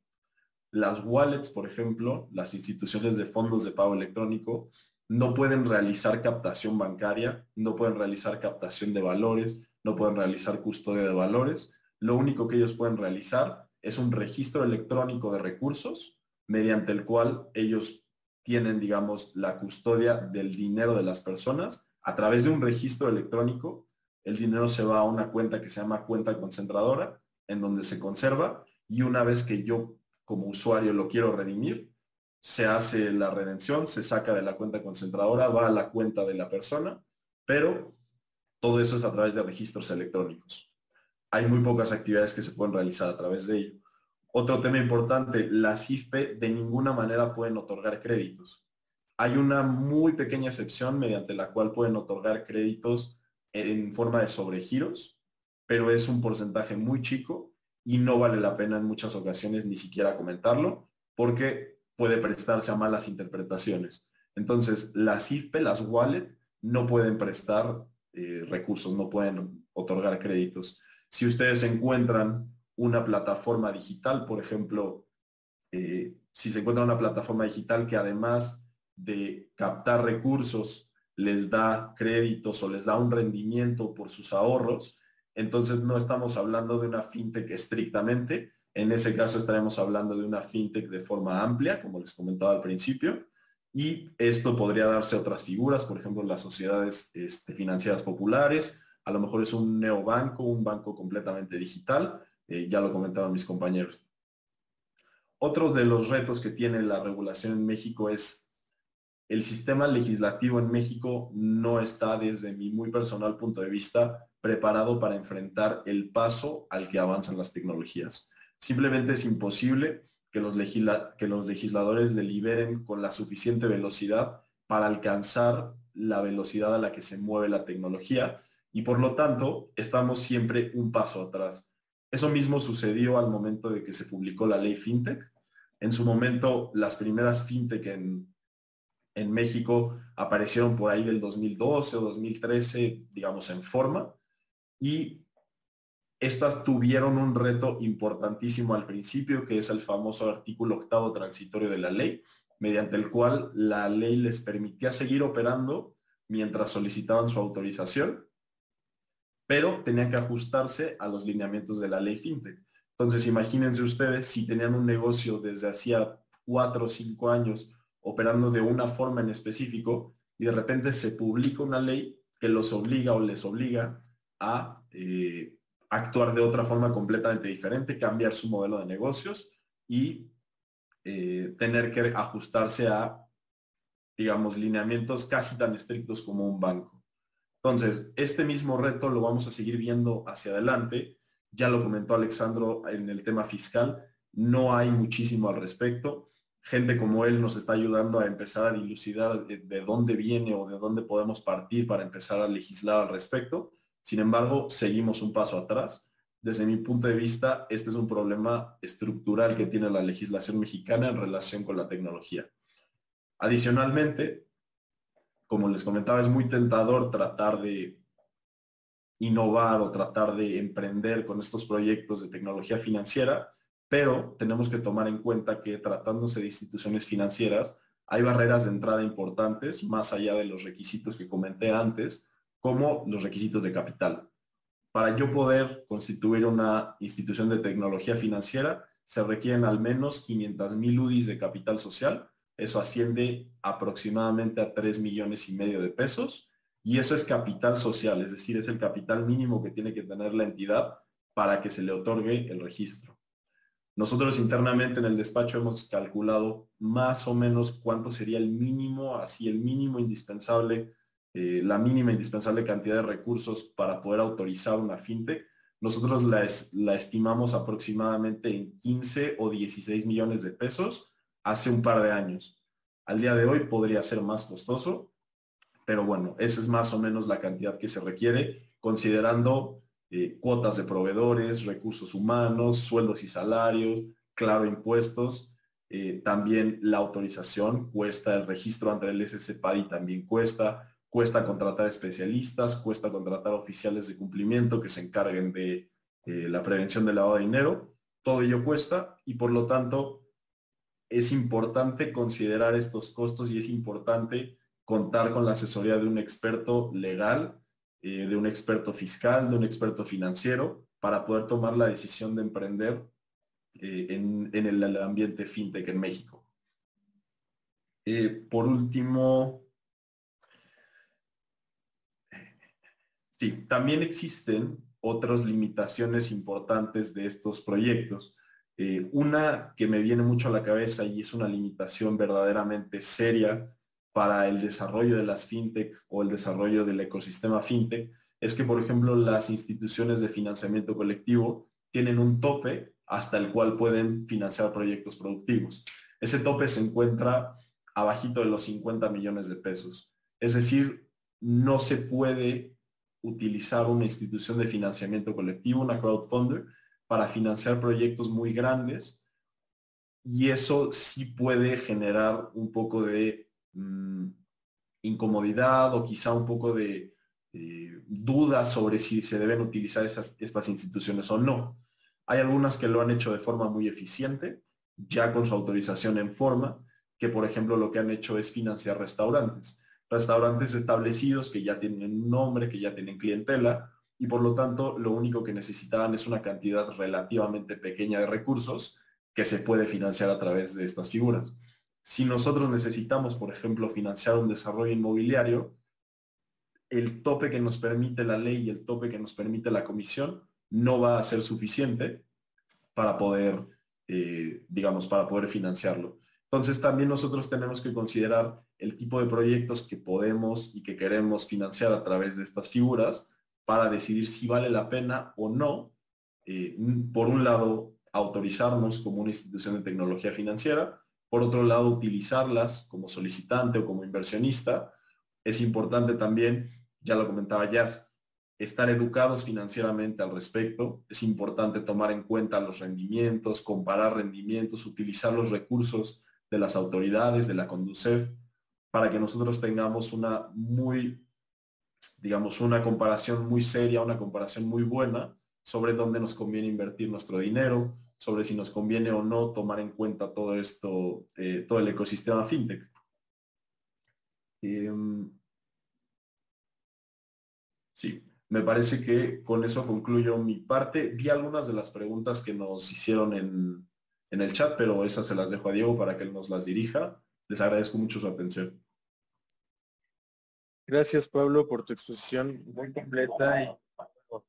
Las wallets, por ejemplo, las instituciones de fondos de pago electrónico, no pueden realizar captación bancaria, no pueden realizar captación de valores, no pueden realizar custodia de valores. Lo único que ellos pueden realizar es un registro electrónico de recursos mediante el cual ellos tienen, digamos, la custodia del dinero de las personas. A través de un registro electrónico, el dinero se va a una cuenta que se llama cuenta concentradora, en donde se conserva y una vez que yo como usuario lo quiero redimir, se hace la redención, se saca de la cuenta concentradora, va a la cuenta de la persona, pero todo eso es a través de registros electrónicos. Hay muy pocas actividades que se pueden realizar a través de ello. Otro tema importante, las IFPE de ninguna manera pueden otorgar créditos. Hay una muy pequeña excepción mediante la cual pueden otorgar créditos en forma de sobregiros, pero es un porcentaje muy chico y no vale la pena en muchas ocasiones ni siquiera comentarlo porque puede prestarse a malas interpretaciones. Entonces, las IFPE, las wallet, no pueden prestar eh, recursos, no pueden otorgar créditos. Si ustedes encuentran una plataforma digital, por ejemplo, eh, si se encuentra una plataforma digital que además de captar recursos les da créditos o les da un rendimiento por sus ahorros, entonces no estamos hablando de una fintech estrictamente, en ese caso estaremos hablando de una fintech de forma amplia, como les comentaba al principio, y esto podría darse a otras figuras, por ejemplo, las sociedades este, financieras populares, a lo mejor es un neobanco, un banco completamente digital, eh, ya lo comentaban mis compañeros. Otro de los retos que tiene la regulación en México es el sistema legislativo en México no está desde mi muy personal punto de vista preparado para enfrentar el paso al que avanzan las tecnologías. Simplemente es imposible que los, que los legisladores deliberen con la suficiente velocidad para alcanzar la velocidad a la que se mueve la tecnología y por lo tanto estamos siempre un paso atrás. Eso mismo sucedió al momento de que se publicó la ley FinTech. En su momento, las primeras FinTech en, en México aparecieron por ahí del 2012 o 2013, digamos, en forma. Y estas tuvieron un reto importantísimo al principio, que es el famoso artículo octavo transitorio de la ley, mediante el cual la ley les permitía seguir operando mientras solicitaban su autorización, pero tenían que ajustarse a los lineamientos de la ley FinTech. Entonces, imagínense ustedes si tenían un negocio desde hacía cuatro o cinco años operando de una forma en específico y de repente se publica una ley que los obliga o les obliga a eh, actuar de otra forma completamente diferente, cambiar su modelo de negocios y eh, tener que ajustarse a, digamos, lineamientos casi tan estrictos como un banco. Entonces, este mismo reto lo vamos a seguir viendo hacia adelante. Ya lo comentó Alexandro en el tema fiscal. No hay muchísimo al respecto. Gente como él nos está ayudando a empezar a dilucidar de, de dónde viene o de dónde podemos partir para empezar a legislar al respecto. Sin embargo, seguimos un paso atrás. Desde mi punto de vista, este es un problema estructural que tiene la legislación mexicana en relación con la tecnología. Adicionalmente, como les comentaba, es muy tentador tratar de innovar o tratar de emprender con estos proyectos de tecnología financiera, pero tenemos que tomar en cuenta que tratándose de instituciones financieras, hay barreras de entrada importantes, más allá de los requisitos que comenté antes, como los requisitos de capital. Para yo poder constituir una institución de tecnología financiera, se requieren al menos 500 mil UDIs de capital social, eso asciende aproximadamente a 3 millones y medio de pesos y eso es capital social, es decir, es el capital mínimo que tiene que tener la entidad para que se le otorgue el registro. Nosotros internamente en el despacho hemos calculado más o menos cuánto sería el mínimo, así el mínimo indispensable, eh, la mínima indispensable cantidad de recursos para poder autorizar una fintech. Nosotros la, la estimamos aproximadamente en 15 o 16 millones de pesos hace un par de años. Al día de hoy podría ser más costoso, pero bueno, esa es más o menos la cantidad que se requiere, considerando eh, cuotas de proveedores, recursos humanos, sueldos y salarios, claro, impuestos. Eh, también la autorización cuesta, el registro ante el SSPADI también cuesta, cuesta contratar especialistas, cuesta contratar oficiales de cumplimiento que se encarguen de eh, la prevención del lavado de dinero. Todo ello cuesta y por lo tanto es importante considerar estos costos y es importante contar con la asesoría de un experto legal, eh, de un experto fiscal, de un experto financiero, para poder tomar la decisión de emprender eh, en, el, ambiente fintech en México. por último, Sí, también existen otras limitaciones importantes de estos proyectos. Eh, una que me viene mucho a la cabeza y es una limitación verdaderamente seria para el desarrollo de las fintech o el desarrollo del ecosistema fintech es que, por ejemplo, las instituciones de financiamiento colectivo tienen un tope hasta el cual pueden financiar proyectos productivos. Ese tope se encuentra abajito de los 50 millones de pesos. Es decir, no se puede utilizar una institución de financiamiento colectivo, una crowdfunder, para financiar proyectos muy grandes y eso sí puede generar un poco de mm, incomodidad o quizá un poco de eh, dudas sobre si se deben utilizar estas instituciones o no. Hay algunas que lo han hecho de forma muy eficiente, ya con su autorización en forma, que por ejemplo lo que han hecho es financiar restaurantes restaurantes establecidos que ya tienen nombre, que ya tienen clientela y por lo tanto lo único que necesitaban es una cantidad relativamente pequeña de recursos que se puede financiar a través de estas figuras. Si nosotros necesitamos, por ejemplo, financiar un desarrollo inmobiliario, el tope que nos permite la ley y el tope que nos permite la comisión no va a ser suficiente para poder, eh, digamos, para poder financiarlo. Entonces también nosotros tenemos que considerar el tipo de proyectos que podemos y que queremos financiar a través de estas figuras para decidir si vale la pena o no, eh, por un lado, autorizarnos como una institución de tecnología financiera, por otro lado, utilizarlas como solicitante o como inversionista. Es importante también, ya lo comentaba Jazz, estar educados financieramente al respecto. Es importante tomar en cuenta los rendimientos, comparar rendimientos, utilizar los recursos de las autoridades, de la Conducef, para que nosotros tengamos una muy, digamos, una comparación muy seria, una comparación muy buena sobre dónde nos conviene invertir nuestro dinero, sobre si nos conviene o no tomar en cuenta todo esto, eh, todo el ecosistema fintech. Em, sí, me parece que con eso concluyo mi parte. Vi algunas de las preguntas que nos hicieron en, en el chat, pero esas se las dejo a Diego para que él nos las dirija. Les agradezco mucho su atención. Gracias, Pablo, por tu exposición muy completa y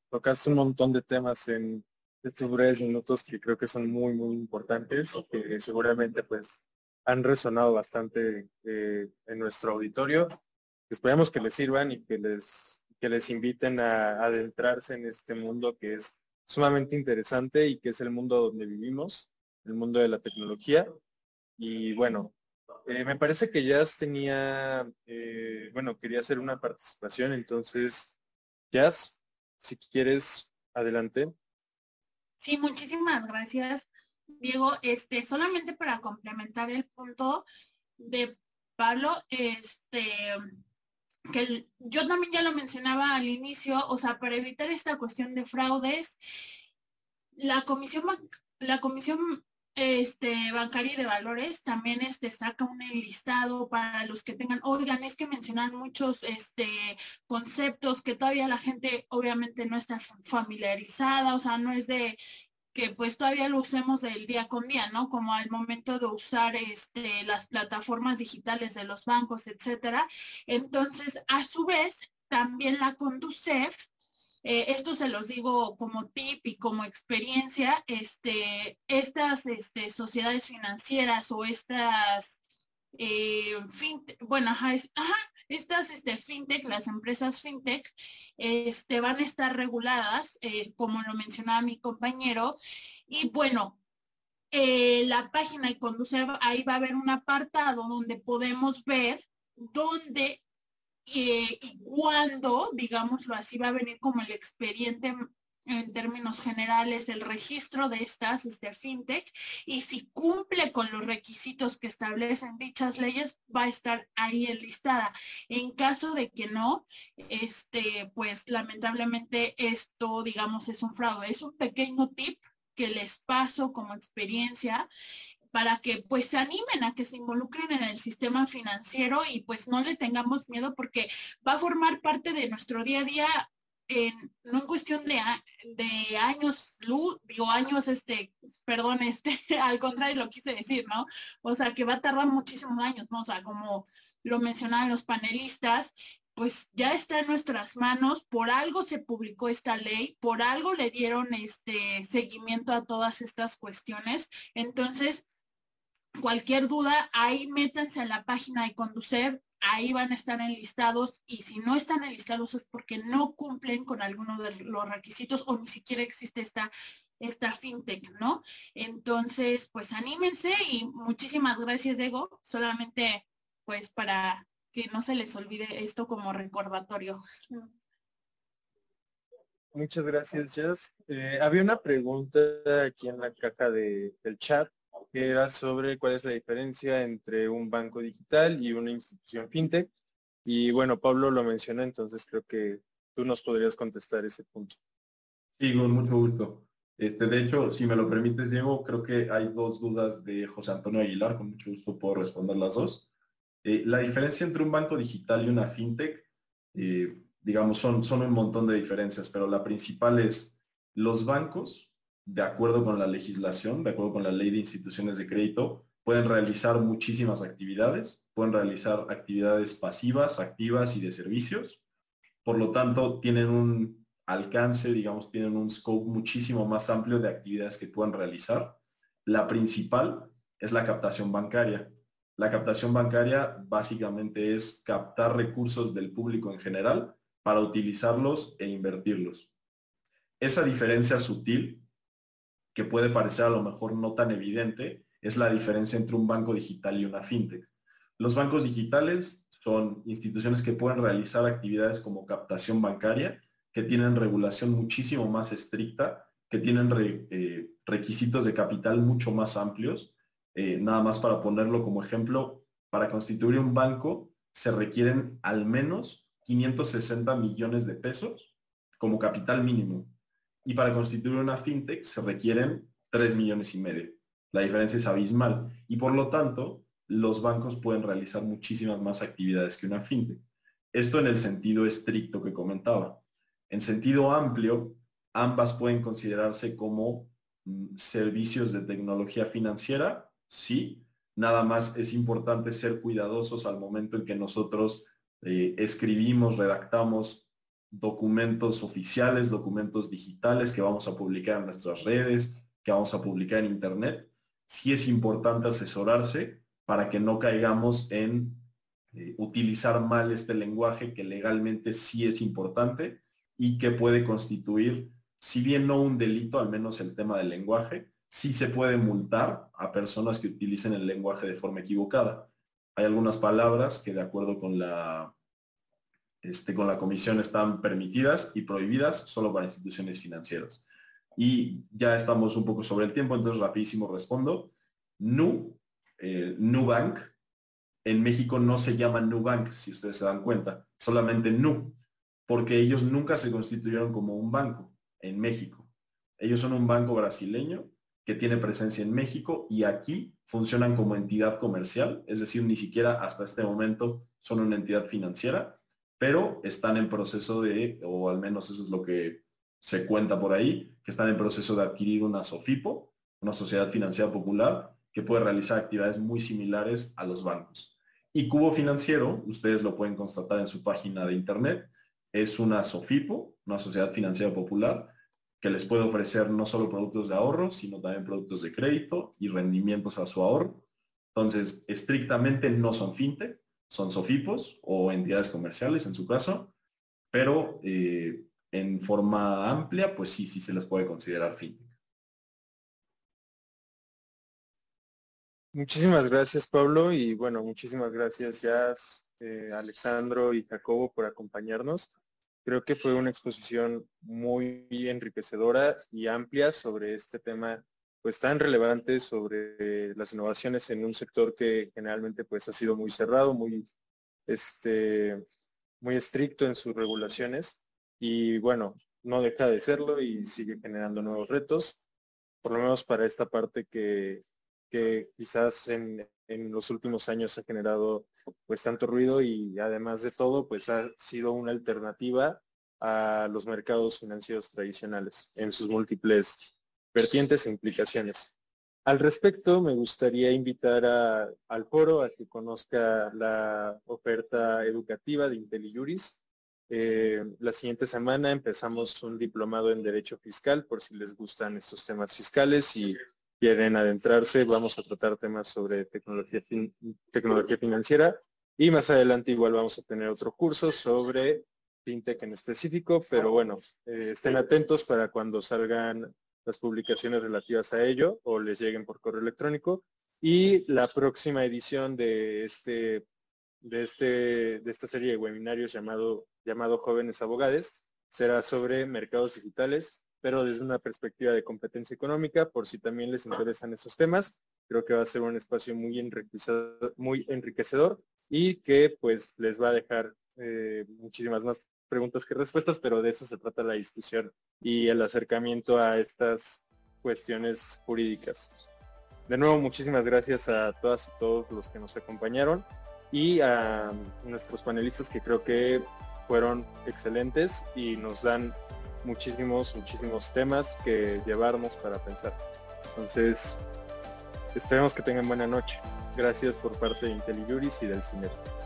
tocaste un montón de temas en estos breves minutos que creo que son muy, muy importantes, que seguramente pues han resonado bastante eh, en nuestro auditorio. Esperamos que les sirvan y que les, que les inviten a adentrarse en este mundo que es sumamente interesante y que es el mundo donde vivimos, el mundo de la tecnología. Y bueno, eh, me parece que Jazz tenía, eh, bueno, quería hacer una participación, entonces, Jazz, si quieres, adelante. Sí, muchísimas gracias, Diego. Este, solamente para complementar el punto de Pablo, este, que yo también ya lo mencionaba al inicio, o sea, para evitar esta cuestión de fraudes, la comisión la comisión este bancaria y de valores también este saca un listado para los que tengan, oigan, es que mencionan muchos este conceptos que todavía la gente obviamente no está familiarizada, o sea, no es de que pues todavía lo usemos del día con día, ¿no? Como al momento de usar este, las plataformas digitales de los bancos, etcétera. Entonces, a su vez, también la Conducef eh, esto se los digo como tip y como experiencia, este, estas este, sociedades financieras o estas, eh, bueno, estas este, fintech, las empresas fintech, este, van a estar reguladas, eh, como lo mencionaba mi compañero, y bueno, la página y conducir, ahí va a haber un apartado donde podemos ver dónde y cuándo, digámoslo así, va a venir como el expediente en términos generales el registro de estas este, fintech y si cumple con los requisitos que establecen dichas leyes va a estar ahí enlistada. En caso de que no, este, pues lamentablemente esto, digamos, es un fraude. Es un pequeño tip que les paso como experiencia para que pues se animen a que se involucren en el sistema financiero y pues no le tengamos miedo porque va a formar parte de nuestro día a día no en cuestión de, de años luz, digo años, este, perdón, este, al contrario lo quise decir, ¿no? O sea, que va a tardar muchísimos años, ¿no? O sea, como lo mencionaban los panelistas, pues ya está en nuestras manos, por algo se publicó esta ley, por algo le dieron este seguimiento a todas estas cuestiones. Entonces, cualquier duda, ahí métanse a la página de Conducer, ahí van a estar enlistados y si no están enlistados es porque no cumplen con alguno de los requisitos o ni siquiera existe esta, esta fintech, ¿no? Entonces, pues anímense y muchísimas gracias, Diego. Solamente pues para que no se les olvide esto como recordatorio. Muchas gracias, Jess. Eh, había una pregunta aquí en la caja de, del chat era sobre cuál es la diferencia entre un banco digital y una institución fintech. Y bueno, Pablo lo mencionó, entonces creo que tú nos podrías contestar ese punto. Sí, con mucho gusto. Este, de hecho, si me lo permites, Diego, creo que hay dos dudas de José Antonio Aguilar, con mucho gusto puedo responder las dos. Eh, la diferencia entre un banco digital y una fintech, eh, digamos, son, son un montón de diferencias, pero la principal es los bancos de acuerdo con la legislación, de acuerdo con la ley de instituciones de crédito, pueden realizar muchísimas actividades, pueden realizar actividades pasivas, activas y de servicios. Por lo tanto, tienen un alcance, digamos, tienen un scope muchísimo más amplio de actividades que pueden realizar. La principal es la captación bancaria. La captación bancaria básicamente es captar recursos del público en general para utilizarlos e invertirlos. Esa diferencia sutil que puede parecer a lo mejor no tan evidente, es la diferencia entre un banco digital y una fintech. Los bancos digitales son instituciones que pueden realizar actividades como captación bancaria, que tienen regulación muchísimo más estricta, que tienen eh, requisitos de capital mucho más amplios. Eh, nada más para ponerlo como ejemplo, para constituir un banco se requieren al menos 560 millones de pesos como capital mínimo y para constituir una fintech se requieren 3 millones y medio. La diferencia es abismal y por lo tanto los bancos pueden realizar muchísimas más actividades que una fintech. Esto en el sentido estricto que comentaba. En sentido amplio, ambas pueden considerarse como mm, servicios de tecnología financiera, sí. Nada más es importante ser cuidadosos al momento en que nosotros eh, escribimos, redactamos documentos oficiales, documentos digitales que vamos a publicar en nuestras redes, que vamos a publicar en Internet, sí es importante asesorarse para que no caigamos en eh, utilizar mal este lenguaje que legalmente sí es importante y que puede constituir, si bien no un delito, al menos el tema del lenguaje, sí se puede multar a personas que utilicen el lenguaje de forma equivocada. Hay algunas palabras que de acuerdo con la este, con la comisión están permitidas y prohibidas solo para instituciones financieras. Y ya estamos un poco sobre el tiempo, entonces rapidísimo respondo. NU, eh, NUBank, en México no se llama NUBank, si ustedes se dan cuenta, solamente NU, porque ellos nunca se constituyeron como un banco en México. Ellos son un banco brasileño que tiene presencia en México y aquí funcionan como entidad comercial, es decir, ni siquiera hasta este momento son una entidad financiera pero están en proceso de, o al menos eso es lo que se cuenta por ahí, que están en proceso de adquirir una SOFIPO, una sociedad financiera popular, que puede realizar actividades muy similares a los bancos. Y Cubo Financiero, ustedes lo pueden constatar en su página de internet, es una SOFIPO, una sociedad financiera popular, que les puede ofrecer no solo productos de ahorro, sino también productos de crédito y rendimientos a su ahorro. Entonces, estrictamente no son fintech, son SOFIPOS o entidades comerciales en su caso, pero eh, en forma amplia, pues sí, sí se les puede considerar fintech. Muchísimas gracias, Pablo, y bueno, muchísimas gracias, Jazz, eh, Alexandro y Jacobo por acompañarnos. Creo que fue una exposición muy enriquecedora y amplia sobre este tema pues tan relevante sobre las innovaciones en un sector que generalmente pues ha sido muy cerrado, muy este muy estricto en sus regulaciones. Y bueno, no deja de serlo y sigue generando nuevos retos, por lo menos para esta parte que, que quizás en, en los últimos años ha generado pues tanto ruido y además de todo pues ha sido una alternativa a los mercados financieros tradicionales en sus múltiples vertientes e implicaciones. Al respecto, me gustaría invitar al foro a que conozca la oferta educativa de IntelliJuris. Eh, la siguiente semana empezamos un diplomado en Derecho Fiscal, por si les gustan estos temas fiscales y quieren adentrarse, vamos a tratar temas sobre tecnología, tecnología financiera y más adelante igual vamos a tener otro curso sobre fintech en específico, pero bueno, eh, estén atentos para cuando salgan las publicaciones relativas a ello o les lleguen por correo electrónico. Y la próxima edición de este de este de esta serie de webinarios llamado llamado Jóvenes Abogados será sobre mercados digitales pero desde una perspectiva de competencia económica, por si también les interesan esos temas. Creo que va a ser un espacio muy enriquecedor, muy enriquecedor y que pues les va a dejar eh, muchísimas más preguntas que respuestas, pero de eso se trata la discusión y el acercamiento a estas cuestiones jurídicas. De nuevo, muchísimas gracias a todas y todos los que nos acompañaron y a nuestros panelistas que creo que fueron excelentes y nos dan muchísimos, muchísimos temas que llevarnos para pensar. Entonces, esperemos que tengan buena noche. Gracias por parte de IntelliJuris y del CINER.